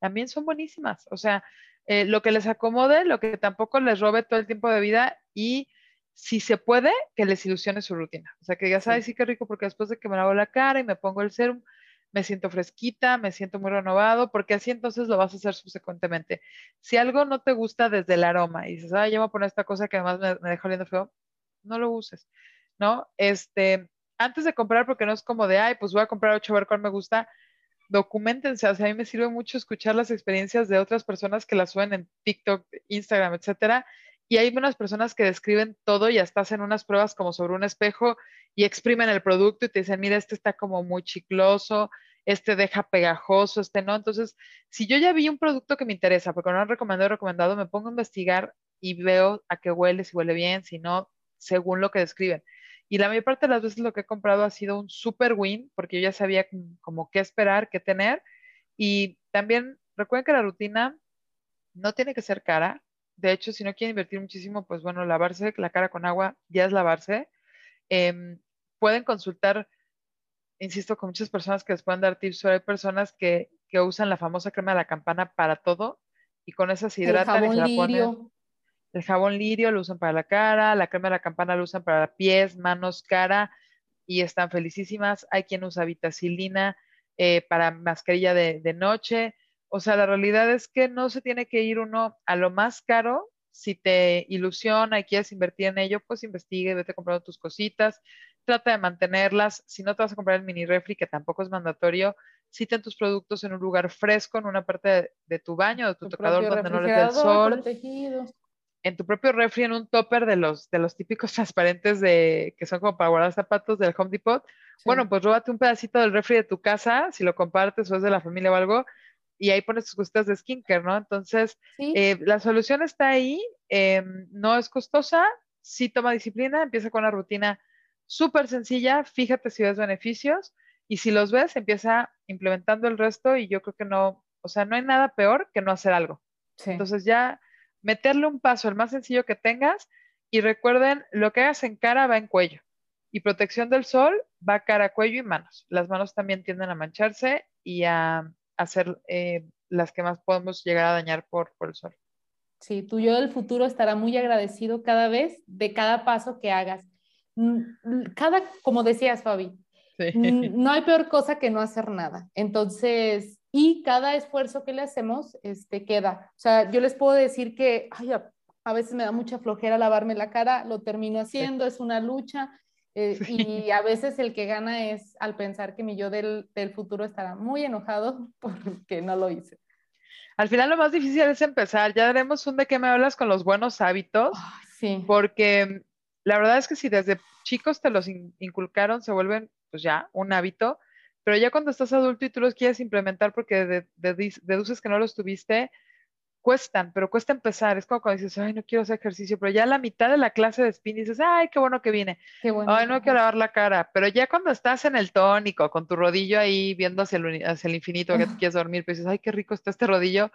también son buenísimas. O sea, eh, lo que les acomode, lo que tampoco les robe todo el tiempo de vida y si se puede, que les ilusione su rutina. O sea, que ya sabes, sí, qué rico, porque después de que me lavo la cara y me pongo el serum, me siento fresquita, me siento muy renovado, porque así entonces lo vas a hacer subsecuentemente. Si algo no te gusta desde el aroma y dices, ay, yo voy a poner esta cosa que además me, me deja oliendo feo, no lo uses, ¿no? Este, antes de comprar, porque no es como de, ay, pues voy a comprar ocho, a ver cuál me gusta, documentense, o sea, a mí me sirve mucho escuchar las experiencias de otras personas que las suben en TikTok, Instagram, etcétera, y hay unas personas que describen todo y hasta hacen unas pruebas como sobre un espejo y exprimen el producto y te dicen, mira, este está como muy chicloso, este deja pegajoso, este no. Entonces, si yo ya vi un producto que me interesa, porque no han recomendado, recomendado, me pongo a investigar y veo a qué huele, si huele bien, si no, según lo que describen. Y la mayor parte de las veces lo que he comprado ha sido un super win, porque yo ya sabía como qué esperar, qué tener. Y también recuerden que la rutina no tiene que ser cara. De hecho, si no quieren invertir muchísimo, pues bueno, lavarse la cara con agua ya es lavarse. Em, pueden consultar, insisto, con muchas personas que les pueden dar tips, pero hay personas que, que usan la famosa crema de la campana para todo y con esa se hidratan y se la ponen. El jabón lirio lo usan para la cara, la crema de la campana lo usan para pies, manos, cara y están felicísimas. Hay quien usa vitacilina eh, para mascarilla de, de noche. O sea, la realidad es que no se tiene que ir uno a lo más caro. Si te ilusiona y quieres invertir en ello, pues investigue, vete comprando tus cositas, trata de mantenerlas. Si no te vas a comprar el mini refri, que tampoco es mandatorio, citen tus productos en un lugar fresco, en una parte de, tu baño, de tu, tocador donde no les dé el sol. Protegido en tu propio refri, en un topper de los, de los típicos (laughs) transparentes de, que son como para guardar zapatos del Home Depot, bueno, pues róbate un pedacito del refri de tu casa, si lo compartes o es de la familia o algo, y ahí pones tus cositas de skincare, ¿no? Entonces, eh, la solución está ahí, em, no es costosa, sí toma disciplina, empieza con una rutina súper sencilla, fíjate si ves beneficios, y si los ves, empieza implementando el resto, y yo creo que no, o sea, no hay nada peor que no hacer algo. Entonces ya meterle un paso, el más sencillo que tengas, y recuerden, lo que hagas en cara va en cuello. Y protección del sol va cara, cuello y manos. Las manos también tienden a mancharse y a, ser eh, las que más podemos llegar a dañar por, por el sol. Sí, tu yo del futuro estará muy agradecido cada vez de cada paso que hagas. Cada, como decías, Fabi, no hay peor cosa que no hacer nada. Entonces, y cada esfuerzo que le hacemos este, queda. O sea, yo les puedo decir que a, veces me da mucha flojera lavarme la cara, lo termino haciendo, es una lucha. Eh, (laughs) y a veces el que gana es al pensar que mi yo del, futuro estará muy enojado (laughs) porque no lo hice. Al final lo más difícil es empezar. Ya daremos un de qué me hablas con los buenos hábitos. sí. Porque la verdad es que si desde chicos te los inculcaron, se vuelven pues ya un hábito pero ya cuando estás adulto y tú los quieres implementar porque deduces que no los tuviste, cuestan, pero cuesta empezar. Es como cuando dices, ay, no quiero hacer ejercicio, pero ya a la mitad de la clase de spin dices, ay, qué bueno que vine. Qué bueno. Ay, no quiero lavar la cara. Pero ya cuando estás en el tónico, con tu rodillo ahí viendo hacia el, hacia el infinito, que te quieres dormir, pues dices, ay, qué rico está este rodillo.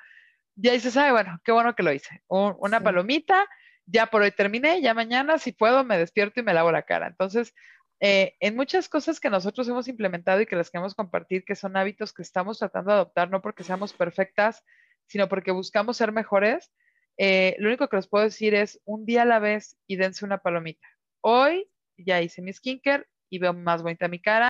Ya dices, ay, bueno, qué bueno que lo hice. una palomita, ya por hoy terminé, ya mañana, si puedo, me despierto y me lavo la cara. Entonces, eh, en muchas cosas que nosotros hemos implementado y que las queremos compartir, que son hábitos que estamos tratando de adoptar, no porque seamos perfectas, sino porque buscamos ser mejores, eh, lo único que les puedo decir es un día a la vez y dense una palomita. Hoy ya hice mi skincare y veo más bonita mi cara.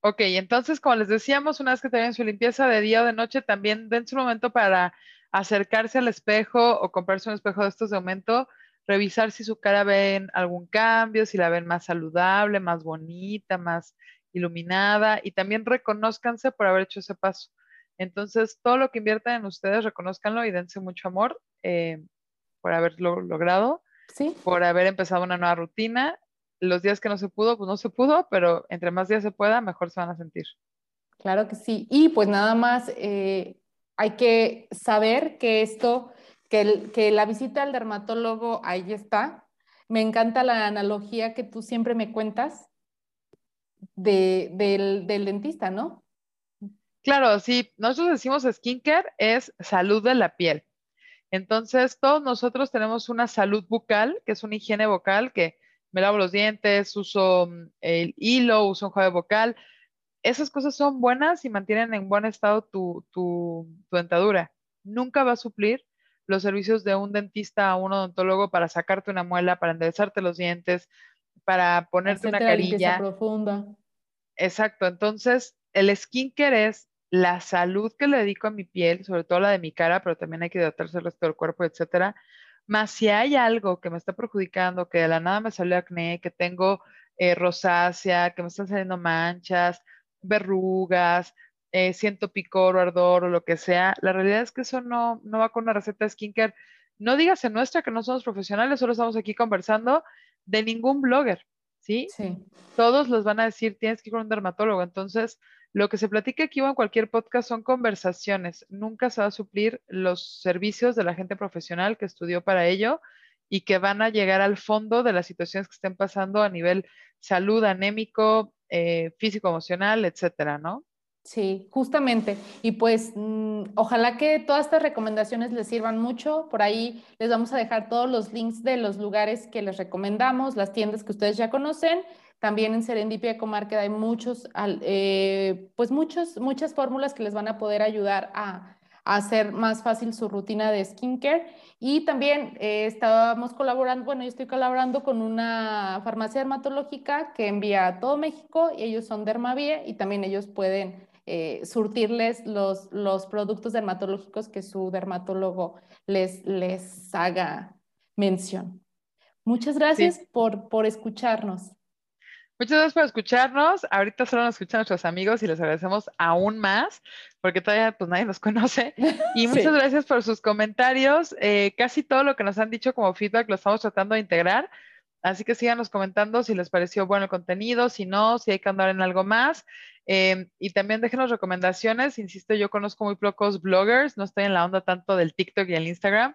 Ok, entonces, como les decíamos, una vez que tengan su limpieza de día o de noche, también dense un momento para acercarse al espejo o comprarse un espejo de estos de aumento revisar si su cara ven algún cambio, si la ven más saludable, más bonita, más iluminada y también reconózcanse por haber hecho ese paso. Entonces, todo lo que inviertan en ustedes, reconozcanlo y dense mucho amor eh, por haberlo logrado, ¿Sí? por haber empezado una nueva rutina. Los días que no se pudo, pues no se pudo, pero entre más días se pueda, mejor se van a sentir. Claro que sí. Y pues nada más, eh, hay que saber que esto que, que la visita al dermatólogo ahí está. Me encanta la analogía que tú siempre me cuentas de, del, del dentista, ¿no? Claro, sí, nosotros decimos skincare es salud de la piel. Entonces, todos nosotros tenemos una salud bucal, que es una higiene vocal, que me lavo los dientes, uso mm, el hilo, uso un juego vocal. Esas cosas son buenas y mantienen en buen estado tu, tu, dentadura. Nunca va a suplir los servicios de un dentista o un odontólogo para sacarte una muela, para enderezarte los dientes, para ponerte una carilla. profunda. Exacto. Entonces, el skincare es la salud que le dedico a mi piel, sobre todo la de mi cara, pero también hay que hidratarse el resto del cuerpo, etcétera. Más si hay algo que me está perjudicando, que de la nada me salió acné, que tengo eh, rosácea, que me están saliendo manchas, verrugas, eh, siento picor o ardor o lo que sea, la realidad es que eso no, no va con una receta de skincare. No digas en nuestra que no somos profesionales, solo estamos aquí conversando de ningún blogger, ¿sí? Sí. Todos los van a decir, tienes que ir con un dermatólogo. Entonces, lo que se platica aquí o en cualquier podcast son conversaciones. Nunca se va a suplir los servicios de la gente profesional que estudió para ello y que van a llegar al fondo de las situaciones que estén pasando a nivel salud, anémico, eh, físico, emocional, etcétera, ¿no? Sí, justamente. Y pues mm, ojalá que todas estas recomendaciones les sirvan mucho. Por ahí les vamos a dejar todos los links de los lugares que les recomendamos, las tiendas que ustedes ya conocen también en Serendipia Comarca hay muchos, eh, pues muchos, muchas fórmulas que les van a poder ayudar a, hacer más fácil su rutina de skincare. Y también eh, estábamos colaborando, bueno, yo estoy colaborando con una farmacia dermatológica que envía a todo México y ellos son Dermavie y también ellos pueden eh, surtirles los, los productos dermatológicos que su dermatólogo les, les haga mención. Muchas gracias por, por escucharnos. Muchas gracias por escucharnos. Ahorita solo nos escuchan nuestros amigos y les agradecemos aún más porque todavía pues nadie nos (laughs) conoce. Y muchas gracias por sus comentarios. Eh, casi todo lo que nos han dicho como feedback lo estamos tratando de integrar. Así que síganos comentando si les pareció bueno el contenido, si no, si hay que andar en algo más. Eh, y también déjenos recomendaciones. Insisto, yo conozco muy pocos bloggers, no estoy en la onda tanto del TikTok y el Instagram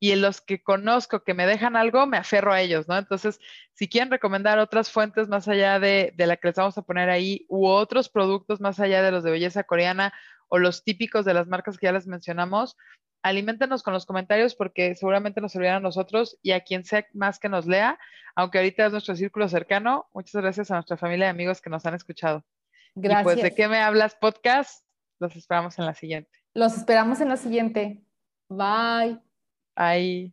y en los que conozco que me dejan algo, me aferro a ellos, ¿no? Entonces, si quieren recomendar otras fuentes más allá de, la que les vamos a poner ahí, u otros productos más allá de los de belleza coreana o los típicos de las marcas que ya les mencionamos, aliméntenos con los comentarios porque seguramente nos servirán a nosotros y a quien sea más que nos lea, aunque ahorita es nuestro círculo cercano. Muchas gracias a nuestra familia y amigos que nos han escuchado. Gracias. Y pues, ¿de qué me hablas podcast? Los esperamos en la siguiente. Los esperamos en la siguiente. Bye. I